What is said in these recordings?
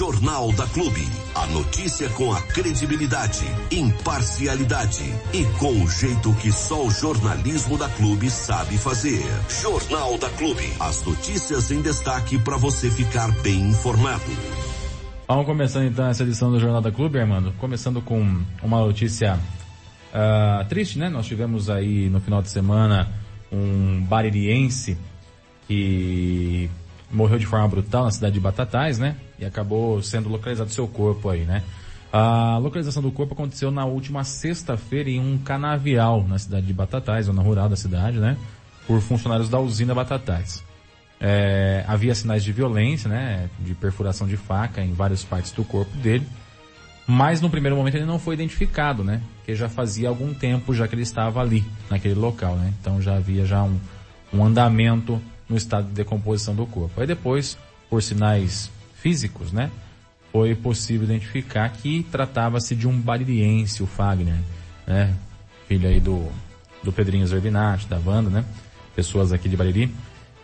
Jornal da Clube. A notícia com a credibilidade, imparcialidade e com o jeito que só o jornalismo da Clube sabe fazer. Jornal da Clube. As notícias em destaque para você ficar bem informado. Vamos começando então essa edição do Jornal da Clube, Armando. Começando com uma notícia uh, triste, né? Nós tivemos aí no final de semana um baririense que morreu de forma brutal na cidade de Batatais, né? E acabou sendo localizado seu corpo aí, né? A localização do corpo aconteceu na última sexta-feira em um canavial na cidade de Batatais, zona rural da cidade, né? Por funcionários da usina Batatais. É, havia sinais de violência, né? De perfuração de faca em várias partes do corpo dele. Mas no primeiro momento ele não foi identificado, né? Porque já fazia algum tempo já que ele estava ali, naquele local, né? Então já havia já um, um andamento no estado de decomposição do corpo. Aí depois, por sinais físicos, né, foi possível identificar que tratava-se de um baririense, o Fagner, né, filho aí do, do Pedrinho Zerbinati, da Wanda, né, pessoas aqui de Bariri,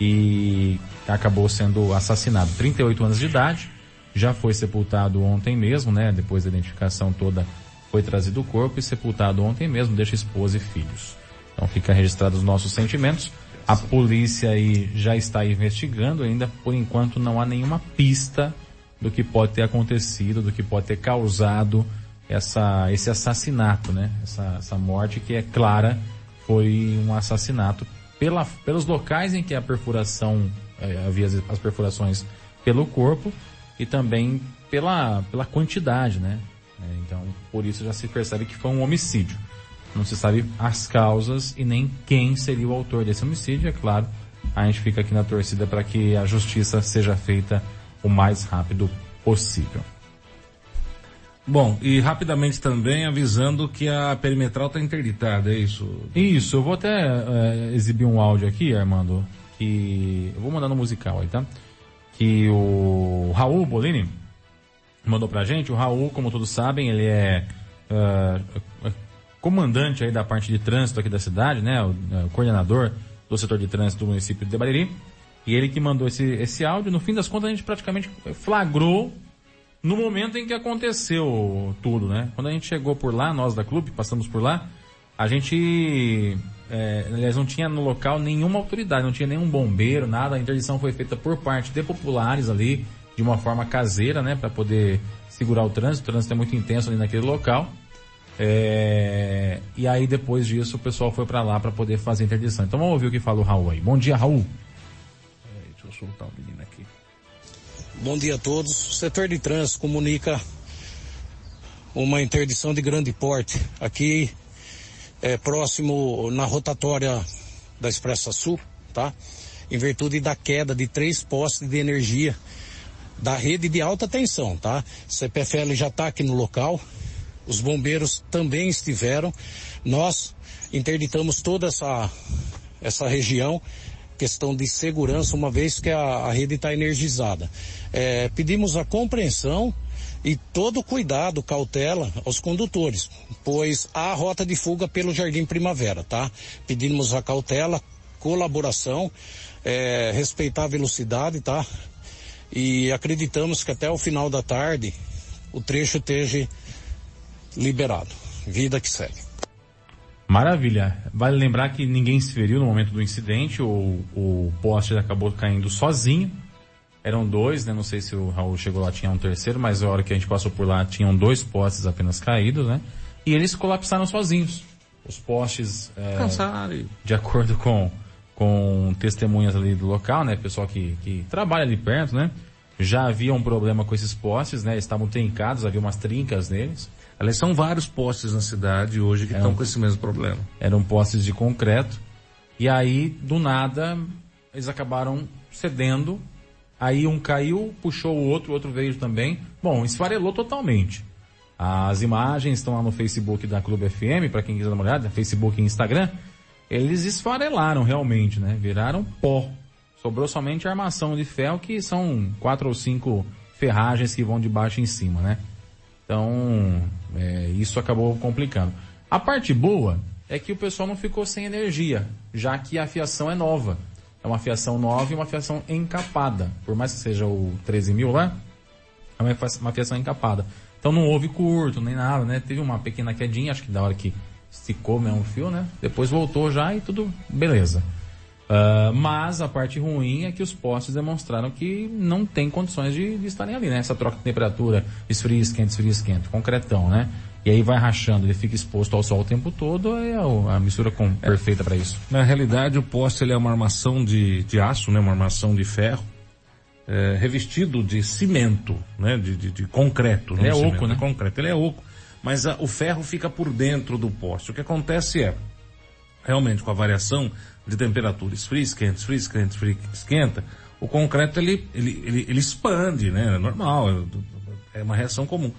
e acabou sendo assassinado. 38 anos de idade, já foi sepultado ontem mesmo, né, depois da identificação toda foi trazido o corpo e sepultado ontem mesmo, deixa esposa e filhos. Então fica registrado os nossos sentimentos. A polícia aí já está investigando, ainda por enquanto não há nenhuma pista do que pode ter acontecido, do que pode ter causado essa, esse assassinato, né? Essa, essa morte que é clara foi um assassinato pela, pelos locais em que a perfuração, é, havia as perfurações pelo corpo e também pela, pela quantidade, né? É, então, por isso já se percebe que foi um homicídio. Não se sabe as causas e nem quem seria o autor desse homicídio, é claro. A gente fica aqui na torcida para que a justiça seja feita o mais rápido possível. Bom, e rapidamente também avisando que a perimetral está interditada, é isso? Isso, eu vou até é, exibir um áudio aqui, Armando, que eu vou mandar no musical aí, tá? Que o Raul Bolini mandou pra gente. O Raul, como todos sabem, ele é uh, comandante aí da parte de trânsito aqui da cidade, né? O, é, o coordenador do setor de trânsito do município de Bariri. E ele que mandou esse, esse áudio. No fim das contas, a gente praticamente flagrou no momento em que aconteceu tudo, né? Quando a gente chegou por lá, nós da clube, passamos por lá, a gente, é, aliás, não tinha no local nenhuma autoridade, não tinha nenhum bombeiro, nada. A interdição foi feita por parte de populares ali, de uma forma caseira, né? para poder segurar o trânsito. O trânsito é muito intenso ali naquele local. É... E aí depois disso o pessoal foi para lá para poder fazer a interdição. Então vamos ouvir o que fala o Raul aí. Bom dia, Raul. É, deixa eu soltar o menino aqui. Bom dia a todos. O setor de trânsito comunica uma interdição de grande porte aqui é, próximo na rotatória da Expressa Sul, tá? Em virtude da queda de três postes de energia da rede de alta tensão, tá? CPFL já está aqui no local, os bombeiros também estiveram. Nós interditamos toda essa, essa região, questão de segurança, uma vez que a, a rede está energizada. É, pedimos a compreensão e todo cuidado, cautela aos condutores, pois há rota de fuga pelo Jardim Primavera, tá? Pedimos a cautela, colaboração, é, respeitar a velocidade, tá? E acreditamos que até o final da tarde o trecho esteja liberado. Vida que segue. Maravilha. Vale lembrar que ninguém se feriu no momento do incidente, o, o poste acabou caindo sozinho. Eram dois, né? Não sei se o Raul chegou lá, tinha um terceiro, mas a hora que a gente passou por lá, tinham dois postes apenas caídos, né? E eles colapsaram sozinhos. Os postes, é, de acordo com, com testemunhas ali do local, né? Pessoal que, que trabalha ali perto, né? Já havia um problema com esses postes, né? Estavam trincados, havia umas trincas neles. Aliás, são vários postes na cidade hoje que estão com esse mesmo problema. Eram postes de concreto. E aí, do nada, eles acabaram cedendo. Aí um caiu, puxou o outro, o outro veio também. Bom, esfarelou totalmente. As imagens estão lá no Facebook da Clube FM, para quem quiser dar uma olhada, Facebook e Instagram. Eles esfarelaram realmente, né? Viraram pó. Sobrou somente a armação de ferro, que são quatro ou cinco ferragens que vão de baixo em cima, né? Então, é, isso acabou complicando. A parte boa é que o pessoal não ficou sem energia, já que a fiação é nova. É uma fiação nova e uma fiação encapada. Por mais que seja o 13 mil lá, É uma, fiação encapada. Então não houve curto, nem nada, né? Teve uma pequena quedinha, acho que da hora que esticou mesmo o fio, né? Depois voltou já e tudo beleza. Uh, mas a parte ruim é que os postes demonstraram que não tem condições de, de estarem ali, né? Essa troca de temperatura, esfria, esquenta, esfria, esquenta, concretão, né? E aí vai rachando, ele fica exposto ao sol o tempo todo, é a, mistura com, é. perfeita para isso. Na realidade, o poste ele é uma armação de, de aço, né? Uma armação de ferro, é, revestido de cimento, né? De, de, de concreto. Ele é cimento, oco, né? Concreto, ele é oco. Mas a, o ferro fica por dentro do poste. O que acontece é, realmente com a variação de temperatura, esfria, esquenta, esfria, esquenta, esfria, esquenta, o concreto ele, ele, ele, ele expande, né? É normal, é uma reação comum.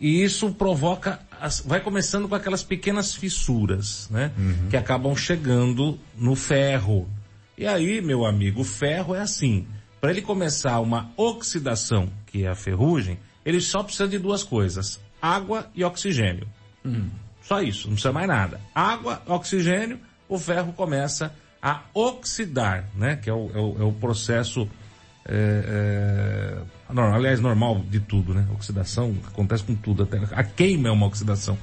E isso provoca, as, vai começando com aquelas pequenas fissuras, né? Uhum. Que acabam chegando no ferro. E aí, meu amigo, o ferro é assim. Para ele começar uma oxidação, que é a ferrugem, ele só precisa de duas coisas: água e oxigênio. Uhum. Só isso, não precisa mais nada. Água, oxigênio, o ferro começa a oxidar, né? Que é o, é o, é o processo, é, é, aliás, normal de tudo, né? Oxidação acontece com tudo, até a queima é uma oxidação.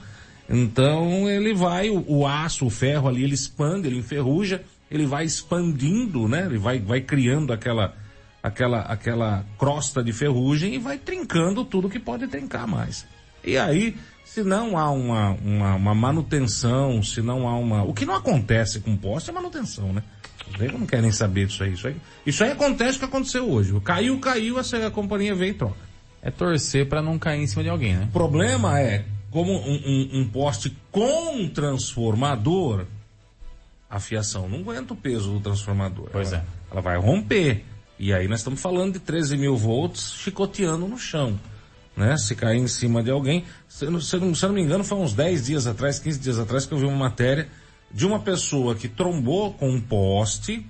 Então ele vai, o, o aço, o ferro ali, ele expande, ele enferruja, ele vai expandindo, né? Ele vai, vai criando aquela, aquela, aquela crosta de ferrugem e vai trincando tudo que pode trincar mais. E aí, se não há uma, uma, uma, manutenção, se não há uma. O que não acontece com poste é manutenção, né? Os não querem saber disso aí. Isso aí, isso aí acontece o que aconteceu hoje. Caiu, caiu, a, a companhia vem e troca. É torcer para não cair em cima de alguém, né? O problema é, como um, um, um poste com transformador, a fiação não aguenta o peso do transformador. Pois ela, é. Ela vai romper. E aí nós estamos falando de 13 mil volts chicoteando no chão né? Se cair em cima de alguém. Se, se, se eu não me engano, foi uns 10 dias atrás, 15 dias atrás, que eu vi uma matéria de uma pessoa que trombou com um poste,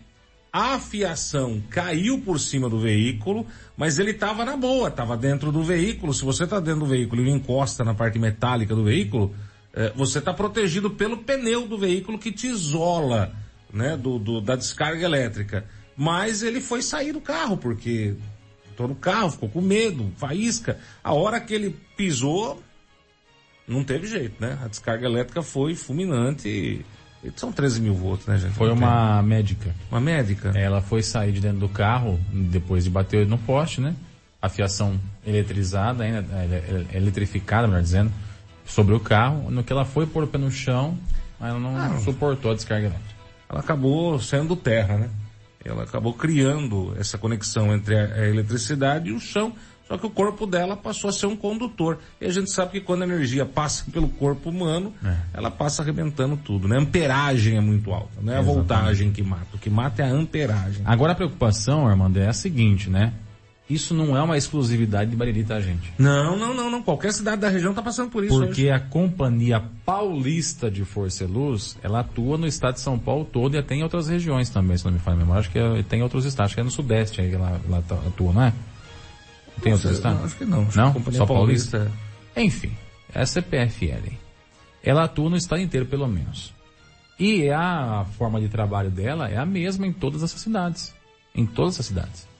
a fiação caiu por cima do veículo, mas ele estava na boa, estava dentro do veículo. Se você está dentro do veículo e encosta na parte metálica do veículo, eh, você está protegido pelo pneu do veículo que te isola, né, do, do, da descarga elétrica. Mas ele foi sair do carro, porque entrou no carro, ficou com medo, faísca. A hora que ele pisou, não teve jeito, né? A descarga elétrica foi fulminante e... São 13 mil volts, né, gente? Foi uma médica. Uma médica? Ela foi sair de dentro do carro, depois de bater no poste, né? A fiação eletrizada, ainda, eletrificada, melhor dizendo, sobre o carro. No que ela foi pôr o pé no chão, ela não ah, suportou a descarga elétrica. Ela acabou sendo terra, né? Ela acabou criando essa conexão entre a, eletricidade e o chão, só que o corpo dela passou a ser um condutor. E a gente sabe que quando a energia passa pelo corpo humano, é. ela passa arrebentando tudo, né? A amperagem é muito alta, não é a voltagem que mata. O que mata é a amperagem. Agora a preocupação, Armando, é a seguinte, né? Isso não é uma exclusividade de Bariri, tá, gente? Não, não, não, não. Qualquer cidade da região está passando por isso. Porque hoje. a Companhia Paulista de Força e Luz, ela atua no estado de São Paulo todo e até em outras regiões também, se não me falha a memória. Acho que é, tem outros estados, acho que é no Sudeste aí que ela, ela tá, atua, não é? Tem outros estados? Acho que não. Acho não? Que Só Paulista? Paulista? Enfim, é a CPFL. Ela atua no estado inteiro, pelo menos. E a forma de trabalho dela é a mesma em todas essas cidades. Em todas essas cidades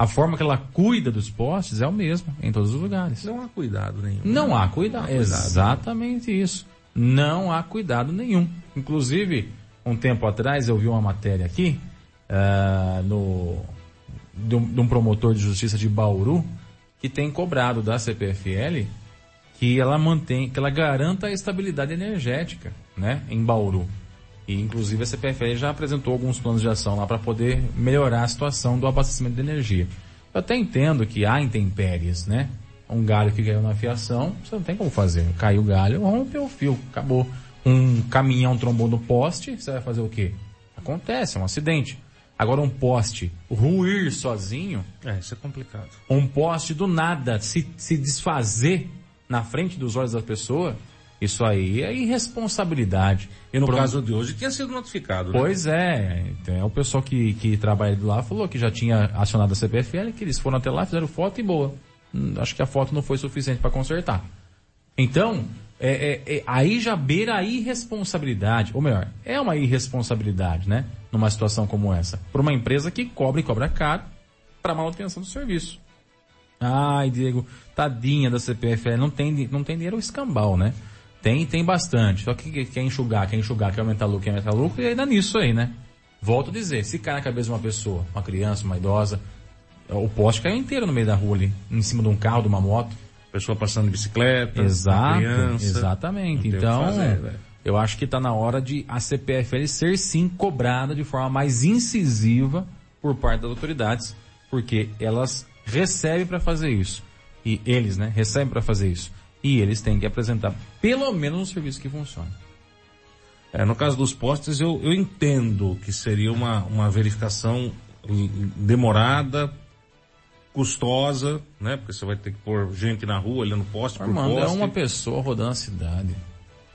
a forma que ela cuida dos postes é o mesmo em todos os lugares. Não há cuidado nenhum. Não, né? há cuidado. Não há cuidado. Exatamente isso. Não há cuidado nenhum. Inclusive, um tempo atrás eu vi uma matéria aqui uh, no de um, de um, promotor de justiça de Bauru que tem cobrado da CPFL que ela mantém, que ela garanta a estabilidade energética, né, em Bauru. E, inclusive, a CPFL já apresentou alguns planos de ação lá para poder melhorar a situação do abastecimento de energia. Eu até entendo que há intempéries, né? Um galho que caiu na fiação, você não tem como fazer. Caiu o galho, rompeu o fio, acabou. Um caminhão trombou no poste, você vai fazer o quê? Acontece, é um acidente. Agora um poste ruir sozinho. É, isso é complicado. Um poste do nada se, se desfazer na frente dos olhos da pessoa, isso aí é irresponsabilidade. E no caso de hoje tinha sido notificado, né? Pois é. Então, o pessoal que, que trabalha lá falou que já tinha acionado a CPFL, que eles foram até lá, fizeram foto e boa. Hum, acho que a foto não foi suficiente para consertar. Então, é, é, é, aí já beira a irresponsabilidade, ou melhor, é uma irresponsabilidade, né? Numa situação como essa. Para uma empresa que cobra e cobra caro para manutenção do serviço. Ai, Diego, tadinha da CPFL, não tem, não tem dinheiro escambau, né? Tem, tem bastante. Só que quer enxugar, quer enxugar, quer aumentar lucro, quer aumentar lucro, e ainda nisso aí, né? Volto a dizer, se cai na cabeça de uma pessoa, uma criança, uma idosa, o poste caiu inteiro no meio da rua ali, em cima de um carro, de uma moto. Pessoa passando de bicicleta, Exato, criança. exatamente. Então, fazer, eu acho que está na hora de a CPFL ser sim cobrada de forma mais incisiva por parte das autoridades, porque elas recebem para fazer isso. E eles, né, recebem para fazer isso. E eles têm que apresentar pelo menos um serviço que funcione. É, no caso dos postes, eu, eu entendo que seria uma, uma verificação demorada, custosa, né? Porque você vai ter que pôr gente na rua, olhando poste por Armando, é poste. uma pessoa rodando a cidade.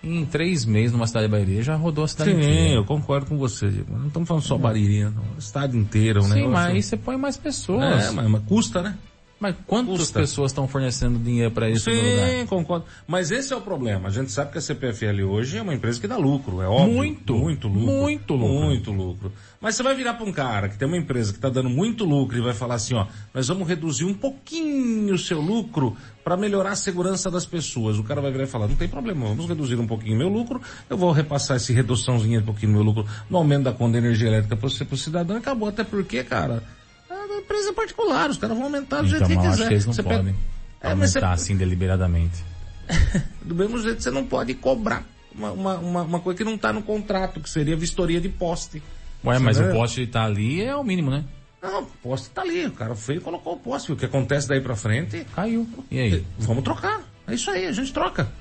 Em três meses numa cidade de Bahia já rodou a cidade Sim, inteira. eu concordo com você, Diego. Não estamos falando só Baririnha, não. O estado inteiro, um Sim, mas aí você põe mais pessoas. É, mas, mas custa, né? Mas quantas Custa. pessoas estão fornecendo dinheiro para isso no lugar? Sim, concordo. Mas esse é o problema. A gente sabe que a CPFL hoje é uma empresa que dá lucro, é óbvio. Muito. Muito lucro. Muito lucro. Muito lucro. Mas você vai virar para um cara que tem uma empresa que está dando muito lucro e vai falar assim, ó, nós vamos reduzir um pouquinho o seu lucro para melhorar a segurança das pessoas. O cara vai virar e falar, não tem problema, vamos reduzir um pouquinho meu lucro, eu vou repassar esse reduçãozinho um pouquinho do meu lucro no aumento da conta de energia elétrica para pro cidadão, e acabou. Até porque, cara, é uma empresa particular, os caras vão aumentar do jeito Então, que mas eu quiser. que eles não Você pega- podem É, mas você- aumentar assim deliberadamente. do mesmo jeito você não pode cobrar uma, uma, uma, coisa que não está no contrato, que seria vistoria de poste. Ué, mas o poste tá ali é o mínimo, né? Não, o poste tá ali, o cara feio colocou o poste. O que acontece daí pra frente, Caiu. E aí? vamos trocar. É isso aí, a gente troca.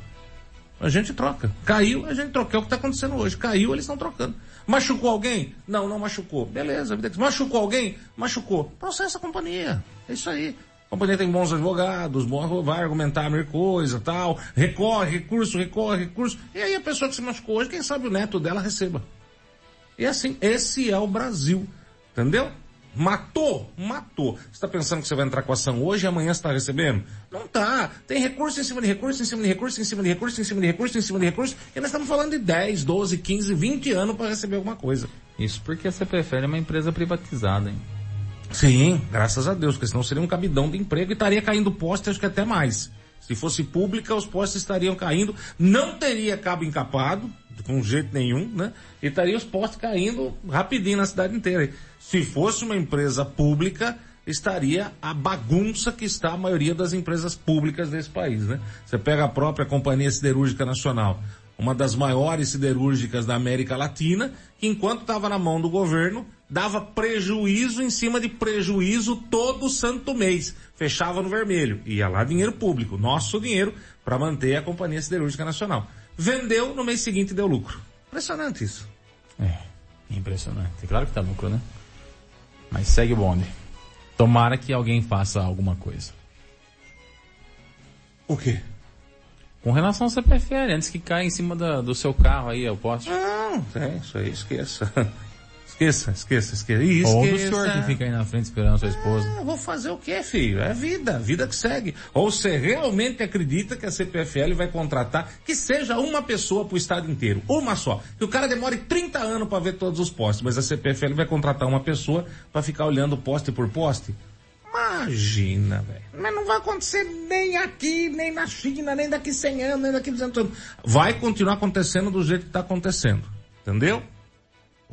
A gente troca. Caiu, a gente troca. É o que tá acontecendo hoje. Caiu, eles estão trocando. Machucou alguém? Não, não machucou. Beleza, vida que- machucou alguém? Machucou. Processa a companhia. É isso aí. A companhia tem bons advogados, bom- vai argumentar mil coisa, tal. Recorre, recurso, recorre, recurso. E aí a pessoa que se machucou hoje, quem sabe o neto dela receba. E assim, esse é o Brasil. Entendeu? Matou, matou. Você está pensando que você vai entrar com ação hoje e amanhã você está recebendo? Não tá. Tem recurso em cima de recurso, em cima de recurso, em cima de recurso, em cima de recurso, em cima de recurso. E nós estamos falando de 10, 12, 15, 20 anos para receber alguma coisa. Isso porque a CPFL é uma empresa privatizada, hein? Sim, graças a Deus, porque senão seria um cabidão de emprego e estaria caindo poste, acho que até mais. Se fosse pública, os postes estariam caindo, não teria cabo encapado, com jeito nenhum, né? E estaria os postes caindo rapidinho na cidade inteira. Se fosse uma empresa pública, estaria a bagunça que está a maioria das empresas públicas desse país, né? Você pega a própria Companhia Siderúrgica Nacional, uma das maiores siderúrgicas da América Latina, que enquanto estava na mão do governo, dava prejuízo em cima de prejuízo todo santo mês. Fechava no vermelho. Ia lá dinheiro público, nosso dinheiro, para manter a Companhia Siderúrgica Nacional. Vendeu, no mês seguinte deu lucro. Impressionante isso. É, impressionante. Claro que tá lucro, né? Mas segue o bonde. Tomara que alguém faça alguma coisa. O quê? Com relação ao CPFL, antes que caia em cima da- do seu carro aí, o poste. Não, é isso aí, esqueça. Esqueça, esqueça, esqueça. Esqueça. Ou do senhor que fica aí na frente esperando a sua esposa. Ah, vou fazer o quê, filho? É vida, vida que segue. Ou você realmente acredita que a CPFL vai contratar que seja uma pessoa pro estado inteiro, uma só. Que o cara demore 30 anos para ver todos os postes, mas a CPFL vai contratar uma pessoa para ficar olhando poste por poste? Imagina, velho. Mas não vai acontecer nem aqui, nem na China, nem daqui 100 anos, nem daqui 200 anos. Vai continuar acontecendo do jeito que está acontecendo. Entendeu?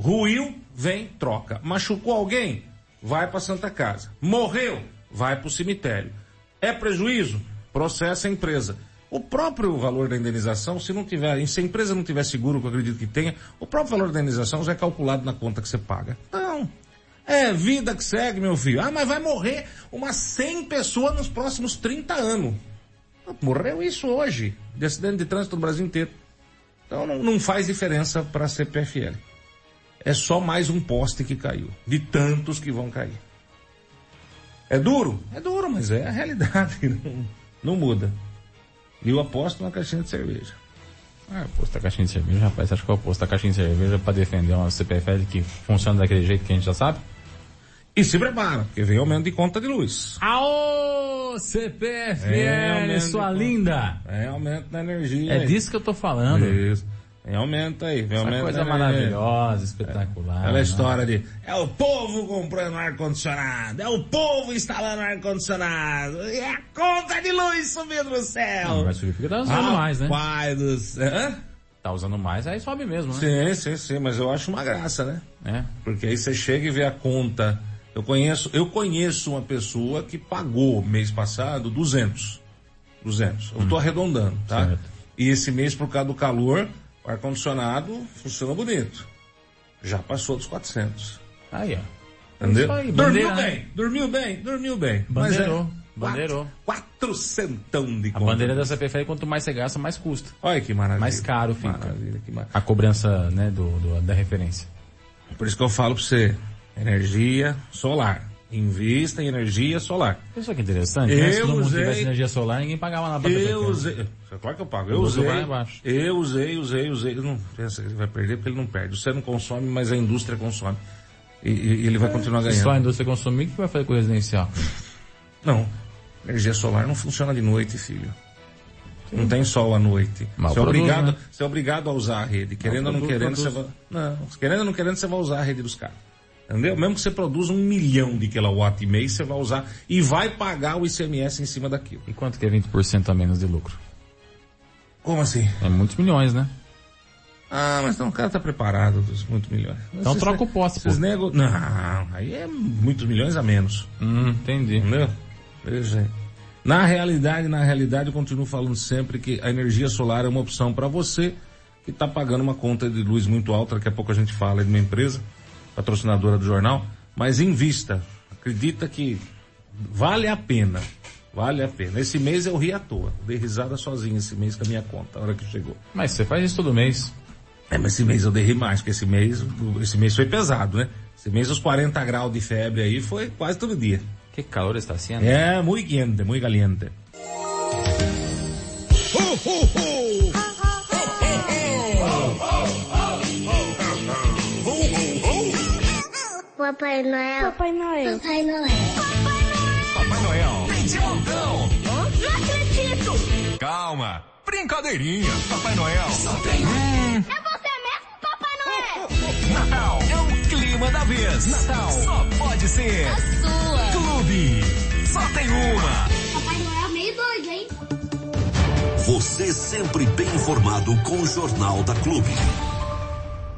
Ruiu, vem, troca. Machucou alguém? Vai para Santa Casa. Morreu? Vai para o cemitério. É prejuízo? Processa a empresa. O próprio valor da indenização, se não tiver, se a empresa não tiver seguro, que eu acredito que tenha, o próprio valor da indenização já é calculado na conta que você paga. Não. É vida que segue, meu filho. Ah, mas vai morrer umas 100 pessoas nos próximos 30 anos. Morreu isso hoje, de acidente de trânsito no Brasil inteiro. Então não, não faz diferença para a CPFL. É só mais um poste que caiu, de tantos que vão cair. É duro? É duro, mas é a realidade, não, não muda. E eu aposto na caixinha de cerveja. Ah, posto da caixinha de cerveja, rapaz. Você acha que eu posto da caixinha de cerveja pra defender uma CPFL que funciona daquele jeito que a gente já sabe? E se prepara, porque vem aumento de conta de luz. Aô, CPFL, É, aumento sua linda! É aumento da energia. É disso que eu tô falando. Isso. Vem aumenta aí, vem Essa aumenta. coisa né? maravilhosa, espetacular. Aquela né? história de é o povo comprando ar-condicionado, é o povo instalando ar-condicionado, e é a conta de luz subindo no céu. Mas significa que tá usando mais, né? Pai do céu. Hã? Tá usando mais, aí sobe mesmo, né? Sim, sim, sim, mas eu acho uma graça, né? É. Porque aí você chega e vê a conta. Eu conheço, eu conheço uma pessoa que pagou mês passado 200. 200. Eu tô arredondando, tá? Certo. E esse mês, por causa do calor, o ar-condicionado funciona bonito. Já passou dos 400. Aí, ó. Entendeu? Aí, dormiu né? bem, dormiu bem, dormiu bem. Bandeirou, Mas é bandeirou. Quatro, quatrocentão de A conta. bandeira da CPFL, quanto mais você gasta, mais custa. Olha que maravilha. Mais caro fica. Maravilha, que mar... A cobrança, né, do, do- da referência. Por isso que eu falo pra você, energia solar. Invista em energia solar. Isso que interessante, né? Se Eu todo mundo usei- tivesse energia solar, ninguém pagava nada pra Eu usei. É claro que eu pago. Eu O usei. abaixo. Eu usei, usei, usei. Ele não pensa que ele vai perder porque ele não perde. Você não consome, mas a indústria consome. E, e- ele vai continuar Se ganhando. só a indústria consumir, o que vai fazer com o residencial? Não. Energia solar não funciona de noite, filho. Não tem sol à noite. Mal Você é, produz, obrigado, né? você é obrigado a usar a rede. Querendo ou não produz, querendo, produz. você vai. Não, querendo ou não querendo, você vai usar a rede dos caras. Entendeu? Mesmo que você produza um milhão de quilowatt e meio, você vai usar e vai pagar o ICMS em cima daquilo. E quanto que é 20% a menos de lucro? Como assim? É muitos milhões, né? Ah, mas não, o cara tá preparado dos muitos milhões. Então troca o poste, pô. Nego... Não, aí é muitos milhões a menos. Hum, entendi. Entendeu? Veja. Na realidade, na realidade, eu continuo falando sempre que a energia solar é uma opção para você que está pagando uma conta de luz muito alta. Daqui a pouco a gente fala de uma empresa, patrocinadora do jornal, mas invista. Acredita que vale a pena. Vale a pena. Esse mês eu ri à toa. Dei risada sozinho esse mês com a minha conta, a hora que chegou. Mas você faz isso todo mês. É, mas esse mês eu dei mais, porque esse mês, esse mês foi pesado, né? Esse mês os 40 graus de febre aí foi quase todo dia. Que calor está sendo? É, muito quente, muito caliente. Papai Noel. Papai Noel. Papai Noel. Papai Noel vem de montão. Não acredito. Calma, brincadeirinha. Papai Noel só tem um. É você mesmo, Papai Noel? Natal é o clima da vez. Natal só pode ser Sua. Clube. Só tem uma. Papai Noel é meio doido, hein? Você sempre bem informado com o Jornal da Clube.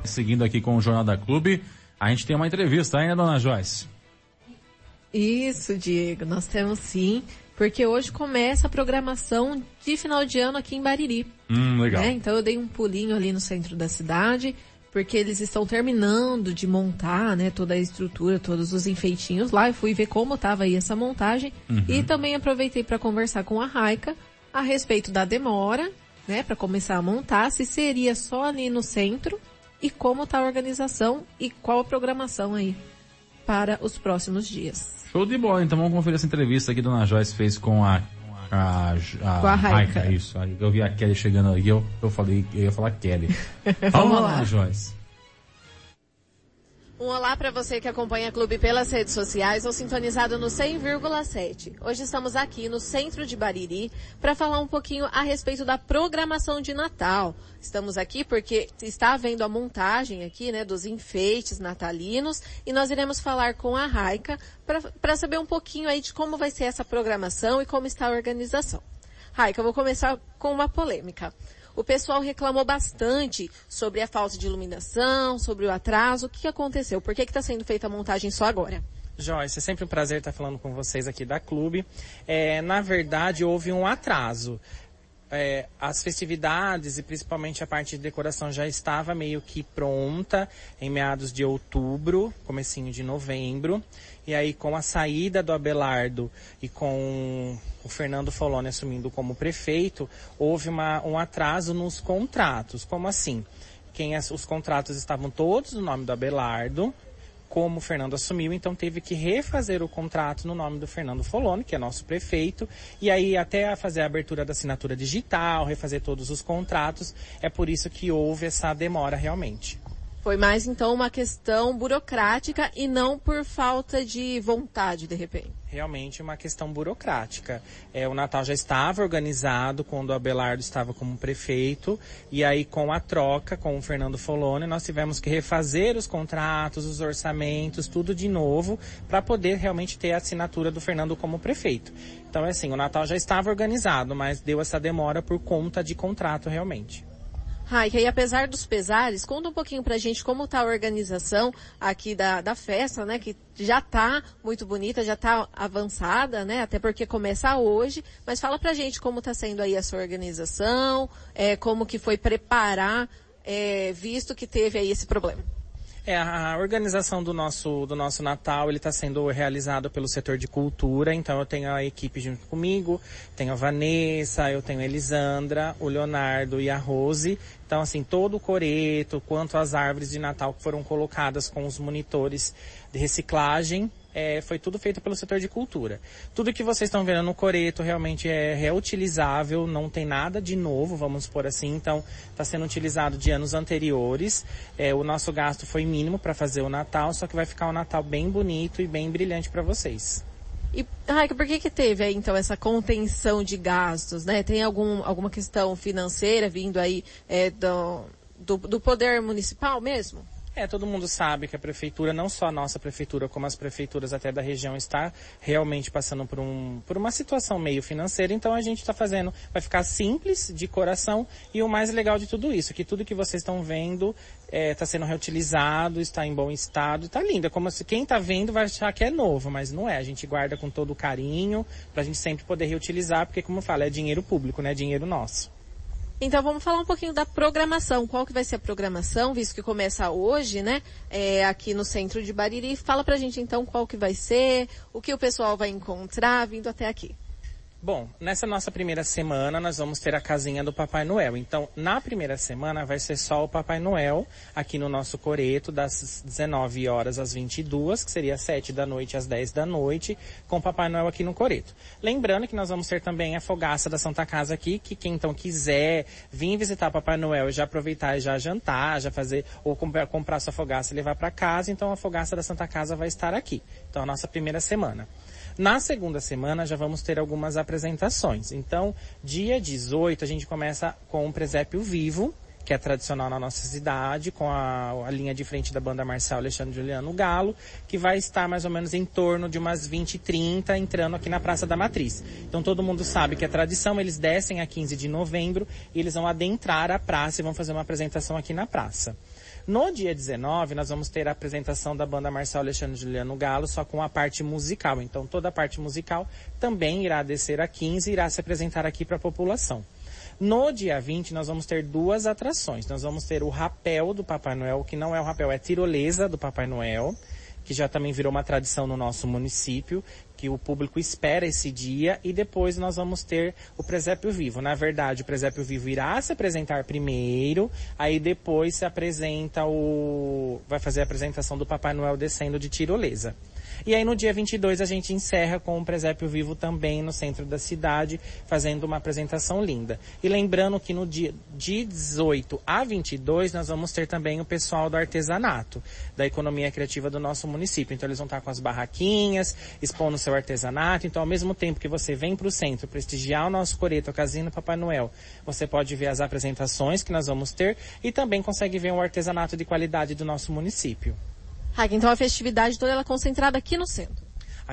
Seguindo aqui com o Jornal da Clube, a gente tem uma entrevista né, dona Joyce? Isso, Diego, nós temos sim, porque hoje começa a programação de final de ano aqui em Bariri. Hum, legal. né? Então eu dei um pulinho ali no centro da cidade, porque eles estão terminando de montar, né, toda a estrutura, todos os enfeitinhos lá. Eu fui ver como estava aí essa montagem e também aproveitei para conversar com a Raica a respeito da demora, né, para começar a montar, se seria só ali no centro e como está a organização e qual a programação aí para os próximos dias. Show de bola, então vamos conferir essa entrevista aqui que a dona Joyce fez com a... A, a, Com a Raika. Isso, eu vi a Kelly chegando aí, eu, eu falei, eu ia falar Kelly. Vamos lá. dona Joyce. Um olá para você que acompanha a Clube pelas redes sociais ou sintonizado no 100,7. Hoje estamos aqui no centro de Bariri para falar um pouquinho a respeito da programação de Natal. Estamos aqui porque está havendo a montagem aqui, né, dos enfeites natalinos e nós iremos falar com a Raica para saber um pouquinho aí de como vai ser essa programação e como está a organização. Raica, eu vou começar com uma polêmica. O pessoal reclamou bastante sobre a falta de iluminação, sobre o atraso. O que aconteceu? Por que está sendo feita a montagem só agora? Joyce, é sempre um prazer estar falando com vocês aqui da clube. É, na verdade, houve um atraso. É, as festividades e principalmente a parte de decoração já estava meio que pronta em meados de outubro, comecinho de novembro. E aí com a saída do Abelardo e com o Fernando Foloni assumindo como prefeito, houve uma, um atraso nos contratos. Como assim? Quem as- os contratos estavam todos no nome do Abelardo, como o Fernando assumiu, então teve que refazer o contrato no nome do Fernando Foloni, que é nosso prefeito, e aí até fazer a abertura da assinatura digital, refazer todos os contratos, é por isso que houve essa demora realmente. Foi mais então uma questão burocrática e não por falta de vontade, de repente. realmente uma questão burocrática. É, o Natal já estava organizado quando o Abelardo estava como prefeito, e aí com a troca com o Fernando Foloni, nós tivemos que refazer os contratos, os orçamentos, tudo de novo, para poder realmente ter a assinatura do Fernando como prefeito. Então, é assim, o Natal já estava organizado, mas deu essa demora por conta de contrato realmente. Raika, e apesar dos pesares, conta um pouquinho pra gente como tá a organização aqui da, da festa, né? Que já tá muito bonita, já tá avançada, né? Até porque começa hoje. Mas fala pra gente como tá sendo aí a sua organização, é, como que foi preparar, é, visto que teve aí esse problema. É, a organização do nosso, do nosso Natal, ele está sendo realizado pelo setor de cultura, então eu tenho a equipe junto comigo, tenho a Vanessa, eu tenho a Elisandra, o Leonardo e a Rose. Então, assim, todo o coreto, quanto as árvores de Natal que foram colocadas com os monitores de reciclagem, é, foi tudo feito pelo setor de cultura. Tudo que vocês estão vendo no coreto realmente é reutilizável, não tem nada de novo, vamos por assim. Então, está sendo utilizado de anos anteriores. É, o nosso gasto foi mínimo para fazer o Natal, só que vai ficar um Natal bem bonito e bem brilhante para vocês. E, Raika, por que que teve aí, então, essa contenção de gastos, né? Tem algum, alguma questão financeira vindo aí é, do, do, do poder municipal mesmo? É, todo mundo sabe que a prefeitura, não só a nossa prefeitura, como as prefeituras até da região, está realmente passando por, um, por uma situação meio financeira, então a gente está fazendo, vai ficar simples, de coração, e o mais legal de tudo isso, que tudo que vocês estão vendo está sendo reutilizado, está em bom estado, está lindo. É como se quem está vendo vai achar que é novo, mas não é. A gente guarda com todo carinho, para a gente sempre poder reutilizar, porque como eu falo, é dinheiro público, né? É dinheiro nosso. Então vamos falar um pouquinho da programação. Qual que vai ser a programação, visto que começa hoje, né? É, aqui no centro de Bariri. Fala pra gente então qual que vai ser, o que o pessoal vai encontrar vindo até aqui. Bom, nessa nossa primeira semana nós vamos ter a casinha do Papai Noel. Então, na primeira semana vai ser só o Papai Noel aqui no nosso coreto das 19 horas às 22, que seria 7 da noite às 10 da noite, com o Papai Noel aqui no coreto. Lembrando que nós vamos ter também a fogaça da Santa Casa aqui, que quem então quiser vir visitar o Papai Noel e já aproveitar e já jantar, já fazer ou comprar, comprar sua fogaça e levar para casa, então a fogaça da Santa Casa vai estar aqui. Então, a nossa primeira semana. Na segunda semana já vamos ter algumas apresentações. Então, dia 18 a gente começa com um presépio vivo, que é tradicional na nossa cidade, com a, a, linha de frente da banda Marcial Alexandre Juliano Galo, que vai estar mais ou menos em torno de umas 20 e 30 entrando aqui na Praça da Matriz. Então todo mundo sabe que é tradição, eles descem a 15 de novembro e eles vão adentrar a praça e vão fazer uma apresentação aqui na praça. No dia 19, nós vamos ter a apresentação da banda Marcel Alexandre Juliano Galo, só com a parte musical. Então, toda a parte musical também irá descer a 15 e irá se apresentar aqui para a população. No dia 20, nós vamos ter duas atrações. Nós vamos ter o rapel do Papai Noel, que não é o rapel, é a tirolesa do Papai Noel, que já também virou uma tradição no nosso município, que o público espera esse dia e depois nós vamos ter o presépio vivo. Na verdade, o presépio vivo irá se apresentar primeiro, aí depois se apresenta o vai fazer a apresentação do Papai Noel descendo de tirolesa. E aí no dia 22 a gente encerra com um presépio vivo também no centro da cidade, fazendo uma apresentação linda. E lembrando que no dia de 18 a 22 nós vamos ter também o pessoal do artesanato, da economia criativa do nosso município. Então eles vão estar com as barraquinhas, expondo o artesanato. Então ao mesmo tempo que você vem para o centro prestigiar o nosso coreto, do Papai Noel, você pode ver as apresentações que nós vamos ter e também consegue ver o artesanato de qualidade do nosso município. Raga, então a festividade toda ela é concentrada aqui no centro.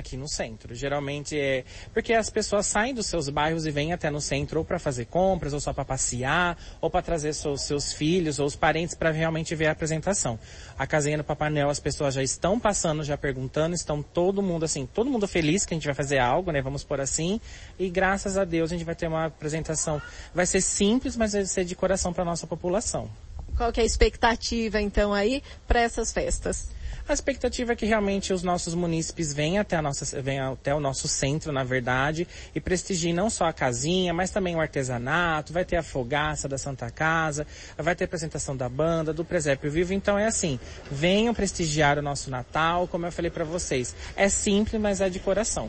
Aqui no centro. Geralmente é porque as pessoas saem dos seus bairros e vêm até no centro ou para fazer compras, ou só para passear, ou para trazer seus, seus filhos ou os parentes para realmente ver a apresentação. A casinha do Papai Noel, as pessoas já estão passando, já perguntando, estão todo mundo assim, todo mundo feliz que a gente vai fazer algo, né? Vamos por assim. E graças a Deus a gente vai ter uma apresentação. Vai ser simples, mas vai ser de coração para nossa população. Qual que é a expectativa então aí para essas festas? A expectativa é que realmente os nossos munícipes venham até, a nossa, venham até o nosso centro, na verdade, e prestigiem não só a casinha, mas também o artesanato, vai ter a fogaça da Santa Casa, vai ter a apresentação da banda, do Presépio Vivo. Então é assim, venham prestigiar o nosso Natal, como eu falei para vocês. É simples, mas é de coração.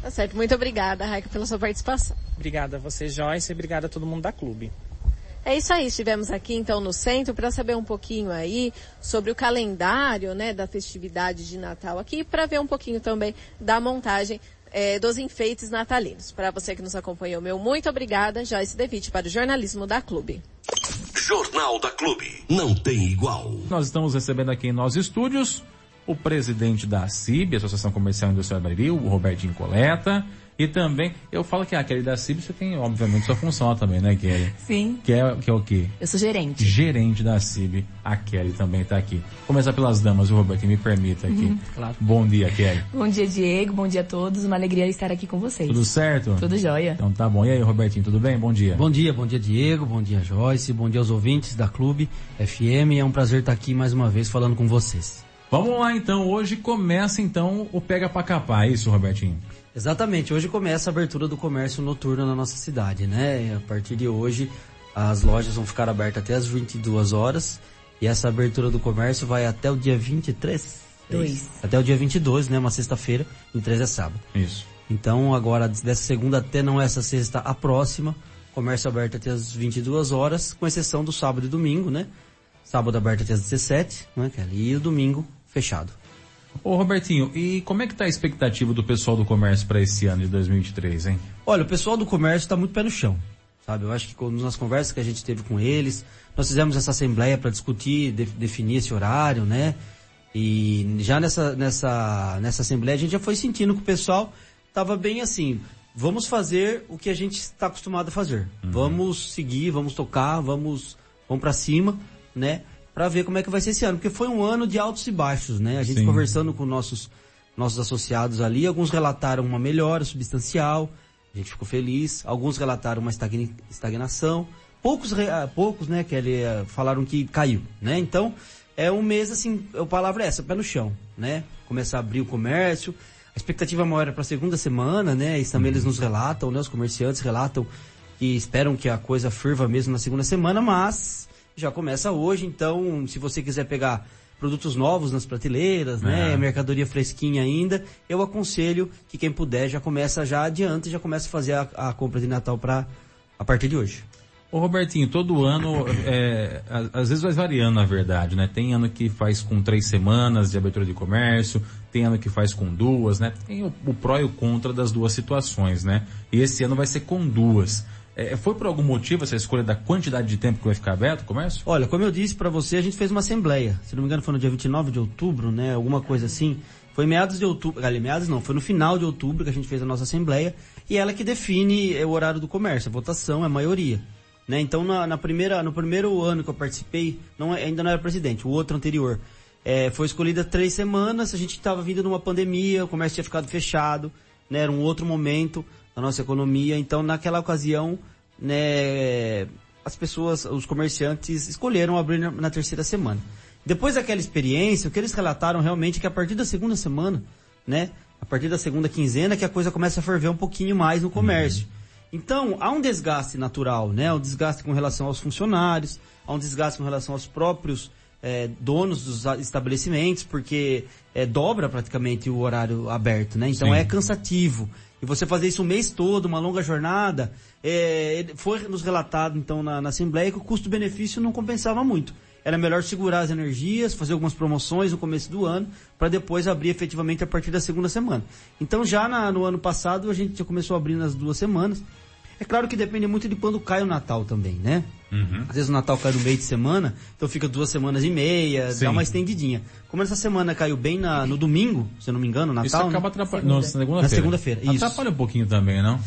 Tá certo. Muito obrigada, Raika, pela sua participação. Obrigada a você, Joyce, e obrigada a todo mundo da clube. É isso aí, estivemos aqui então no centro para saber um pouquinho aí sobre o calendário, né, da festividade de Natal aqui, para ver um pouquinho também da montagem eh, dos enfeites natalinos. Para você que nos acompanhou, meu muito obrigada, Joyce Devite para o jornalismo da Clube. Jornal da Clube. Não tem igual. Nós estamos recebendo aqui em nossos estúdios o presidente da CIB, Associação Comercial e Industrial Bariri, o Robertinho Coleta, e também, eu falo que ah, aquele da CIB você tem, obviamente, sua função também, né, Kelly? Sim. Que é, que é o quê? Eu sou gerente. Gerente da CIB, a Kelly também está aqui. Começar pelas damas, o Roberto, me permita aqui. Uhum, claro. Bom dia, Kelly. Bom dia, Diego. Bom dia a todos. Uma alegria estar aqui com vocês. Tudo certo? Tudo jóia. Então tá bom. E aí, Robertinho, tudo bem? Bom dia. Bom dia, bom dia Diego, bom dia Joyce, bom dia aos ouvintes da Clube FM. É um prazer estar aqui mais uma vez falando com vocês. Vamos lá então, hoje começa então o Pega Pra Capar, é isso, Robertinho? Exatamente, hoje começa a abertura do comércio noturno na nossa cidade, né? A partir de hoje as lojas vão ficar abertas até as 22 horas e essa abertura do comércio vai até o dia 23? Dois. É isso? Até o dia 22, né? Uma sexta-feira, 23 é sábado. Isso. Então agora dessa segunda até não essa sexta, a próxima, comércio aberto até as 22 horas, com exceção do sábado e domingo, né? Sábado aberto até as 17, né, Kelly? E o domingo fechado. Ô Robertinho, e como é que tá a expectativa do pessoal do comércio para esse ano de 2023, hein? Olha, o pessoal do comércio está muito pé no chão, sabe? Eu acho que quando- nas conversas que a gente teve com eles, nós fizemos essa assembleia para discutir, de- definir esse horário, né? E já nessa, nessa, nessa assembleia a gente já foi sentindo que o pessoal estava bem assim, vamos fazer o que a gente está acostumado a fazer. Vamos seguir, vamos tocar, vamos, vamos para cima, né? Para ver como é que vai ser esse ano, porque foi um ano de altos e baixos, né? A gente Sim. conversando com nossos nossos associados ali, alguns relataram uma melhora substancial, a gente ficou feliz, alguns relataram uma estagnação, poucos, ah, poucos, né, Kelly, ah, falaram que caiu, né? Então, é um mês assim, a palavra é essa, pé no chão, né? Começar a abrir o comércio, a expectativa maior é para a segunda semana, né? Isso também eles nos relatam, né? Os comerciantes relatam que esperam que a coisa ferva mesmo na segunda semana, mas já começa hoje, então se você quiser pegar produtos novos nas prateleiras, né? É. Mercadoria fresquinha ainda, eu aconselho que quem puder já começa já adiante, já começa a fazer a, a compra de Natal para a partir de hoje. Ô Robertinho, todo ano, é, às vezes vai variando na verdade, né? Tem ano que faz com três semanas de abertura de comércio, tem ano que faz com duas, né? Tem o, o pró e o contra das duas situações, né? E esse ano vai ser com duas. É, foi por algum motivo essa escolha da quantidade de tempo que vai ficar aberto o comércio? Olha, como eu disse para você, a gente fez uma assembleia. Se não me engano, foi no dia 29 de outubro, né? Alguma coisa assim. Foi meados de outubro. Ali, meados não, foi no final de outubro que a gente fez a nossa assembleia. E ela que define eh, o horário do comércio. A votação é a maioria. Né? Então, na, na primeira, no primeiro ano que eu participei, não, é- ainda não era presidente, o outro anterior, eh, foi escolhida três semanas. A gente estava vindo de uma pandemia, o comércio tinha ficado fechado, né? Era um outro momento da nossa economia. Então, naquela ocasião, né, as pessoas, os comerciantes escolheram abrir na, terceira semana. Depois daquela experiência, o que eles relataram realmente é que a partir da segunda semana, né, a partir da segunda quinzena, que a coisa começa a ferver um pouquinho mais no comércio. Então, há um desgaste natural, né, um desgaste com relação aos funcionários, há um desgaste com relação aos próprios eh, donos dos estabelecimentos, porque eh, dobra praticamente o horário aberto, né? Então Sim. é cansativo. E você fazer isso o mês todo, uma longa jornada, é, foi nos relatado então na, na Assembleia que o custo-benefício não compensava muito. Era melhor segurar as energias, fazer algumas promoções no começo do ano, para depois abrir efetivamente a partir da segunda semana. Então já na- no ano passado a gente já começou a abrir nas duas semanas. É claro que depende muito de quando cai o Natal também, né? Às vezes o Natal cai no meio de semana, então fica duas semanas e meia, Sim. dá uma estendidinha. Como essa semana caiu bem na- no domingo, se eu não me engano, Natal, Isso acaba né? atrapalhando. Na segunda-feira. Na segunda-feira, isso. Atrapalha um pouquinho também, não?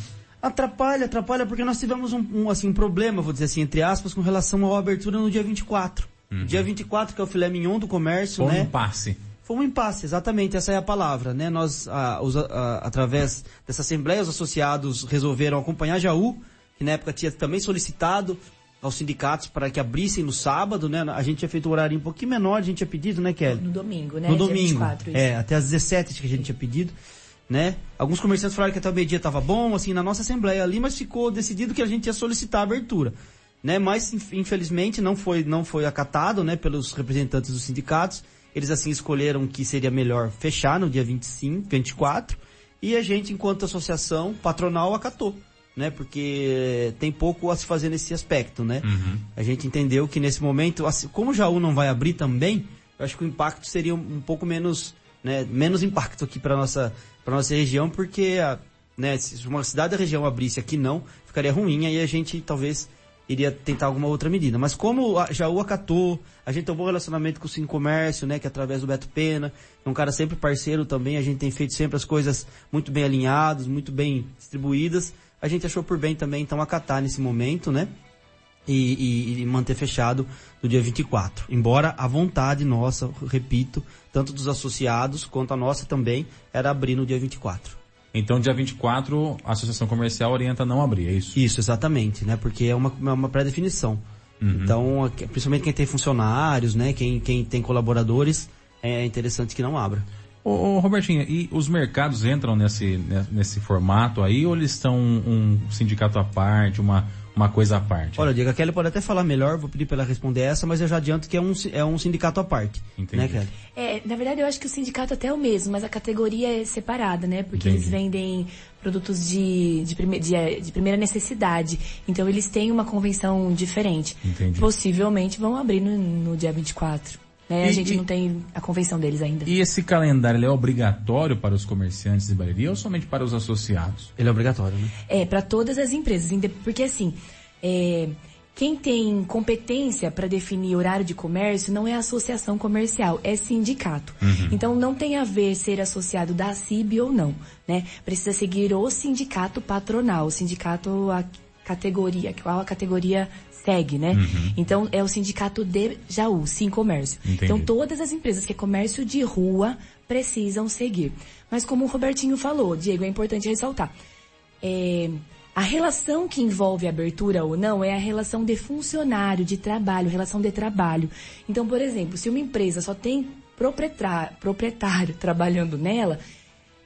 Atrapalha, atrapalha, porque nós tivemos um, um, assim, um problema, vou dizer assim, entre aspas, com relação à abertura no dia 24. Dia 24, que é o filé mignon do comércio, Foi né? um passe. Foi um impasse, exatamente, essa é a palavra, né? Nós, ah, os, ah, através dessa assembleia, os associados resolveram acompanhar a Jaú, que na época tinha também solicitado aos sindicatos para que abrissem no sábado, né? A gente tinha feito um horário um pouquinho menor, a gente tinha pedido, né, Kelly? No domingo, né? No domingo. 24, isso. é, até às 17 que a gente tinha pedido, né? Alguns comerciantes falaram que até o meio-dia estava bom, assim, na nossa assembleia ali, mas ficou decidido que a gente ia solicitar a abertura, né? Mas, inf- infelizmente, não foi, não foi acatado, né, pelos representantes dos sindicatos. Eles, assim, escolheram que seria melhor fechar no dia 25, 24, e a gente, enquanto associação patronal, acatou. Né? Porque tem pouco a se fazer nesse aspecto, né? Uhum. A gente entendeu que nesse momento, assim, como o Jaú não vai abrir também, eu acho que o impacto seria um, um pouco menos, né? Menos impacto aqui para nossa para nossa região, porque a, né? Se uma cidade da região abrisse aqui não, ficaria ruim. Aí a gente talvez iria tentar alguma outra medida. Mas como a Jaú acatou, a gente tem um bom relacionamento com o Sim Comércio, né, que é através do Beto Pena, é um cara sempre parceiro também, a gente tem feito sempre as coisas muito bem alinhadas, muito bem distribuídas. A gente achou por bem também, então, acatar nesse momento, né, e, e, e manter fechado no dia 24. Embora a vontade nossa, repito, tanto dos associados quanto a nossa também, era abrir no dia 24. Então, dia 24, a Associação Comercial orienta não abrir, é isso? Isso, exatamente, né? Porque é uma, é uma pré-definição. Uhum. Então, principalmente quem tem funcionários, né? Quem, quem tem colaboradores, é interessante que não abra. Ô, ô, Robertinho, e os mercados entram nesse, ne- nesse formato aí ou eles estão um sindicato à parte, uma, uma coisa à parte? Olha, Diego, a Kelly pode até falar melhor, vou pedir para ela responder essa, mas eu já adianto que é um, é um sindicato à parte. Entendi. Né, Kelly? É, na verdade eu acho que o sindicato até é o mesmo, mas a categoria é separada, né? Porque Entendi. eles vendem produtos de, de, prime- de, eh, de primeira necessidade. Então eles têm uma convenção diferente. Entendi. Possivelmente vão abrir no, no dia 24. Né? E- a gente e- não tem a convenção deles ainda. E esse calendário ele é obrigatório para os comerciantes de Bariri ou somente para os associados? Ele é obrigatório, né? É, para todas as empresas. Porque assim, é, quem tem competência para definir horário de comércio não é associação comercial, é sindicato. Então não tem a ver ser associado da CIB ou não, né? Precisa seguir o sindicato patronal, o sindicato a categoria, qual a categoria segue, né? Então é o sindicato de Jaú, Sim Comércio. Entendi. Então todas as empresas que é comércio de rua precisam seguir. Mas como o Robertinho falou, Diego, é importante ressaltar. É, a relação que envolve abertura ou não é a relação de funcionário, de trabalho, relação de trabalho. Então, por exemplo, se uma empresa só tem proprietário, proprietário trabalhando nela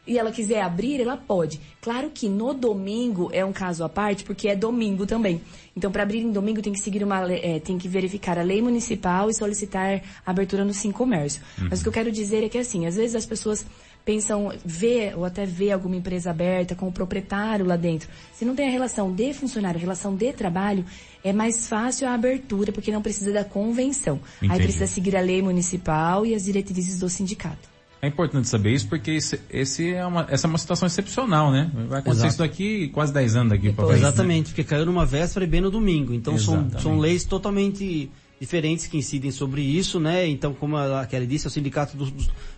e ela quiser abrir, ela pode. Claro que no domingo é um caso à parte, porque é domingo também. Então, para abrir em domingo tem que seguir uma, eh, tem que verificar a lei municipal e solicitar a abertura no Sim Comércio. Mas o que eu quero dizer é que assim, às vezes as pessoas pensam ver ou até ver alguma empresa aberta com o proprietário lá dentro. Se não tem a relação de funcionário, relação de trabalho, é mais fácil a abertura, porque não precisa da convenção. Aí Entendi. precisa seguir a lei municipal e as diretrizes do sindicato. É importante saber isso porque esse, esse é uma, essa é uma situação excepcional, né? Vai acontecer Exato. isso daqui quase 10 anos daqui Pois. frente, né? Exatamente, porque caiu numa véspera e bem no domingo. Então são, Exatamente. são leis totalmente diferentes que incidem sobre isso, né? Então, como a Kelly disse, é o sindicato do,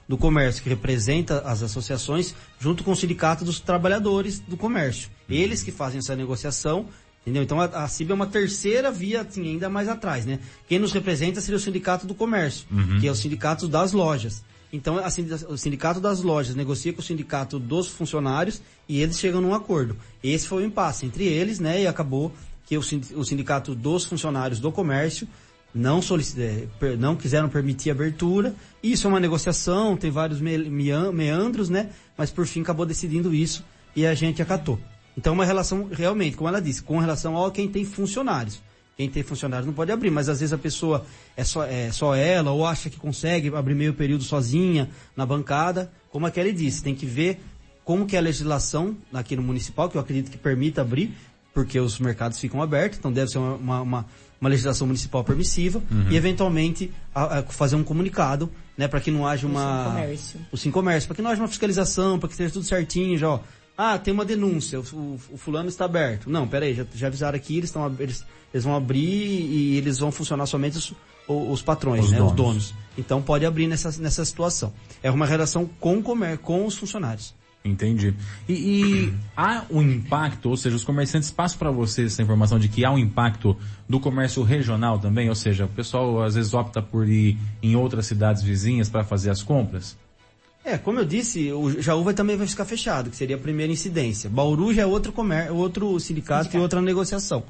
do, comércio que representa as associações junto com o sindicato dos trabalhadores do comércio. Eles que fazem essa negociação, entendeu? Então a, a CIB é uma terceira via, assim, ainda mais atrás, né? Quem nos representa seria o sindicato do comércio, que é o sindicato das lojas. Então, a o sindicato das lojas negocia com o sindicato dos funcionários e eles chegam num acordo. Esse foi o impasse entre eles, né? E acabou que o sin- o sindicato dos funcionários do comércio não, solici- eh, per- não quiseram permitir a abertura. Isso é uma negociação, tem vários me- mean- meandros, né? Mas por fim acabou decidindo isso e a gente acatou. Então, uma relação, realmente, como ela disse, com relação ao quem tem funcionários. Quem tem funcionários não pode abrir, mas às vezes a pessoa é só, é só ela ou acha que consegue abrir meio período sozinha na bancada. Como a Kelly disse, tem que ver como que é a legislação aqui no municipal, que eu acredito que permita abrir, porque os mercados ficam abertos, então deve ser uma, uma, uma- uma legislação municipal permissiva e eventualmente a- a fazer um comunicado, né, para que não haja uma Sim Comércio. o Sim Comércio, para que não haja uma fiscalização, para que esteja tudo certinho, já, ó. Ah, tem uma denúncia, o, o- o fulano está aberto. Não, peraí, já, já avisaram aqui, eles, ab- eles, eles vão abrir e eles vão funcionar somente os, os patrões, Os né, os donos. donos. Então pode abrir nessa, nessa situação. É uma relação com o comércio, com os funcionários. Entendi. E, e há um impacto, ou seja, os comerciantes passam para vocês essa informação de que há um impacto do comércio regional também, ou seja, o pessoal às vezes opta por ir em outras cidades vizinhas para fazer as compras? É, como eu disse, o Jaú vai, também vai ficar fechado, que seria a primeira incidência. Bauru já é outro, comer, outro sindicato, e outra negociação.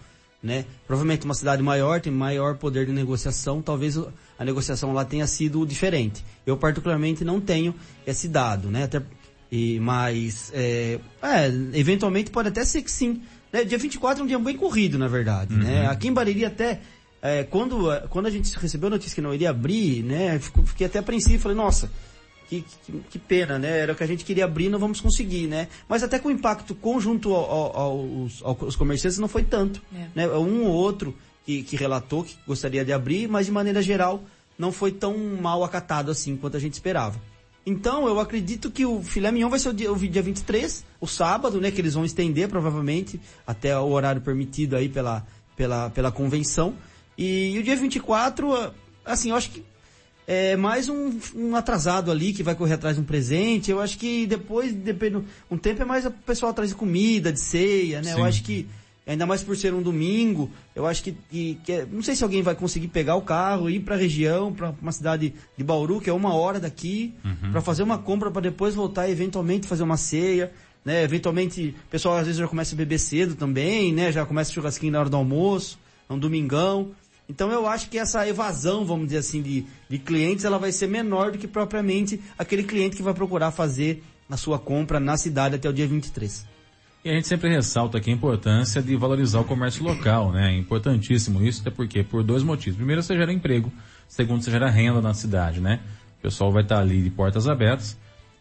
Né? Provavelmente uma cidade maior tem maior poder de negociação, talvez a negociação lá tenha sido diferente. Eu particularmente não tenho esse dado, né? Até, e, mas, é, é, eventualmente pode até ser que sim. Né? Dia 24 é um dia bem corrido, na verdade. Né? Aqui em Bariri até, é, quando, quando a gente recebeu a notícia que não iria abrir, né? Fiquei até apreensivo, falei, nossa, que, que, que pena, né? Era o que a gente queria abrir, não vamos conseguir, né? Mas até com o impacto conjunto ao- ao- aos, aos comerciantes não foi tanto, É. né? Um ou outro que, que relatou que gostaria de abrir, mas de maneira geral não foi tão mal acatado assim quanto a gente esperava. Então, eu acredito que o filé mignon vai ser o dia, o dia 23, o sábado, né? Que eles vão estender, provavelmente, até o horário permitido aí pela, pela, pela convenção. E, e o dia 24, assim, eu acho que é mais um, um atrasado ali que vai correr atrás de um presente. Eu acho que depois, depende, um tempo é mais o pessoal atrás de comida, de ceia, né? Sim. Eu acho que, ainda mais por ser um domingo, eu acho que, que, que é- não sei se alguém vai conseguir pegar o carro, ir pra região, pra uma cidade de Bauru, que é uma hora daqui, pra fazer uma compra para depois voltar e eventualmente fazer uma ceia. Né, eventualmente, o pessoal às vezes já começa a beber cedo também, né? Já começa o churrasquinho na hora do almoço, é um domingão. Então eu acho que essa evasão, vamos dizer assim, de, de clientes, ela vai ser menor do que propriamente aquele cliente que vai procurar fazer a sua compra na cidade até o dia 23. E a gente sempre ressalta aqui a importância de valorizar o comércio local, né? É importantíssimo isso, até porque por dois motivos. Primeiro, você gera emprego. Segundo, você gera renda na cidade, né? O pessoal vai estar ali de portas abertas.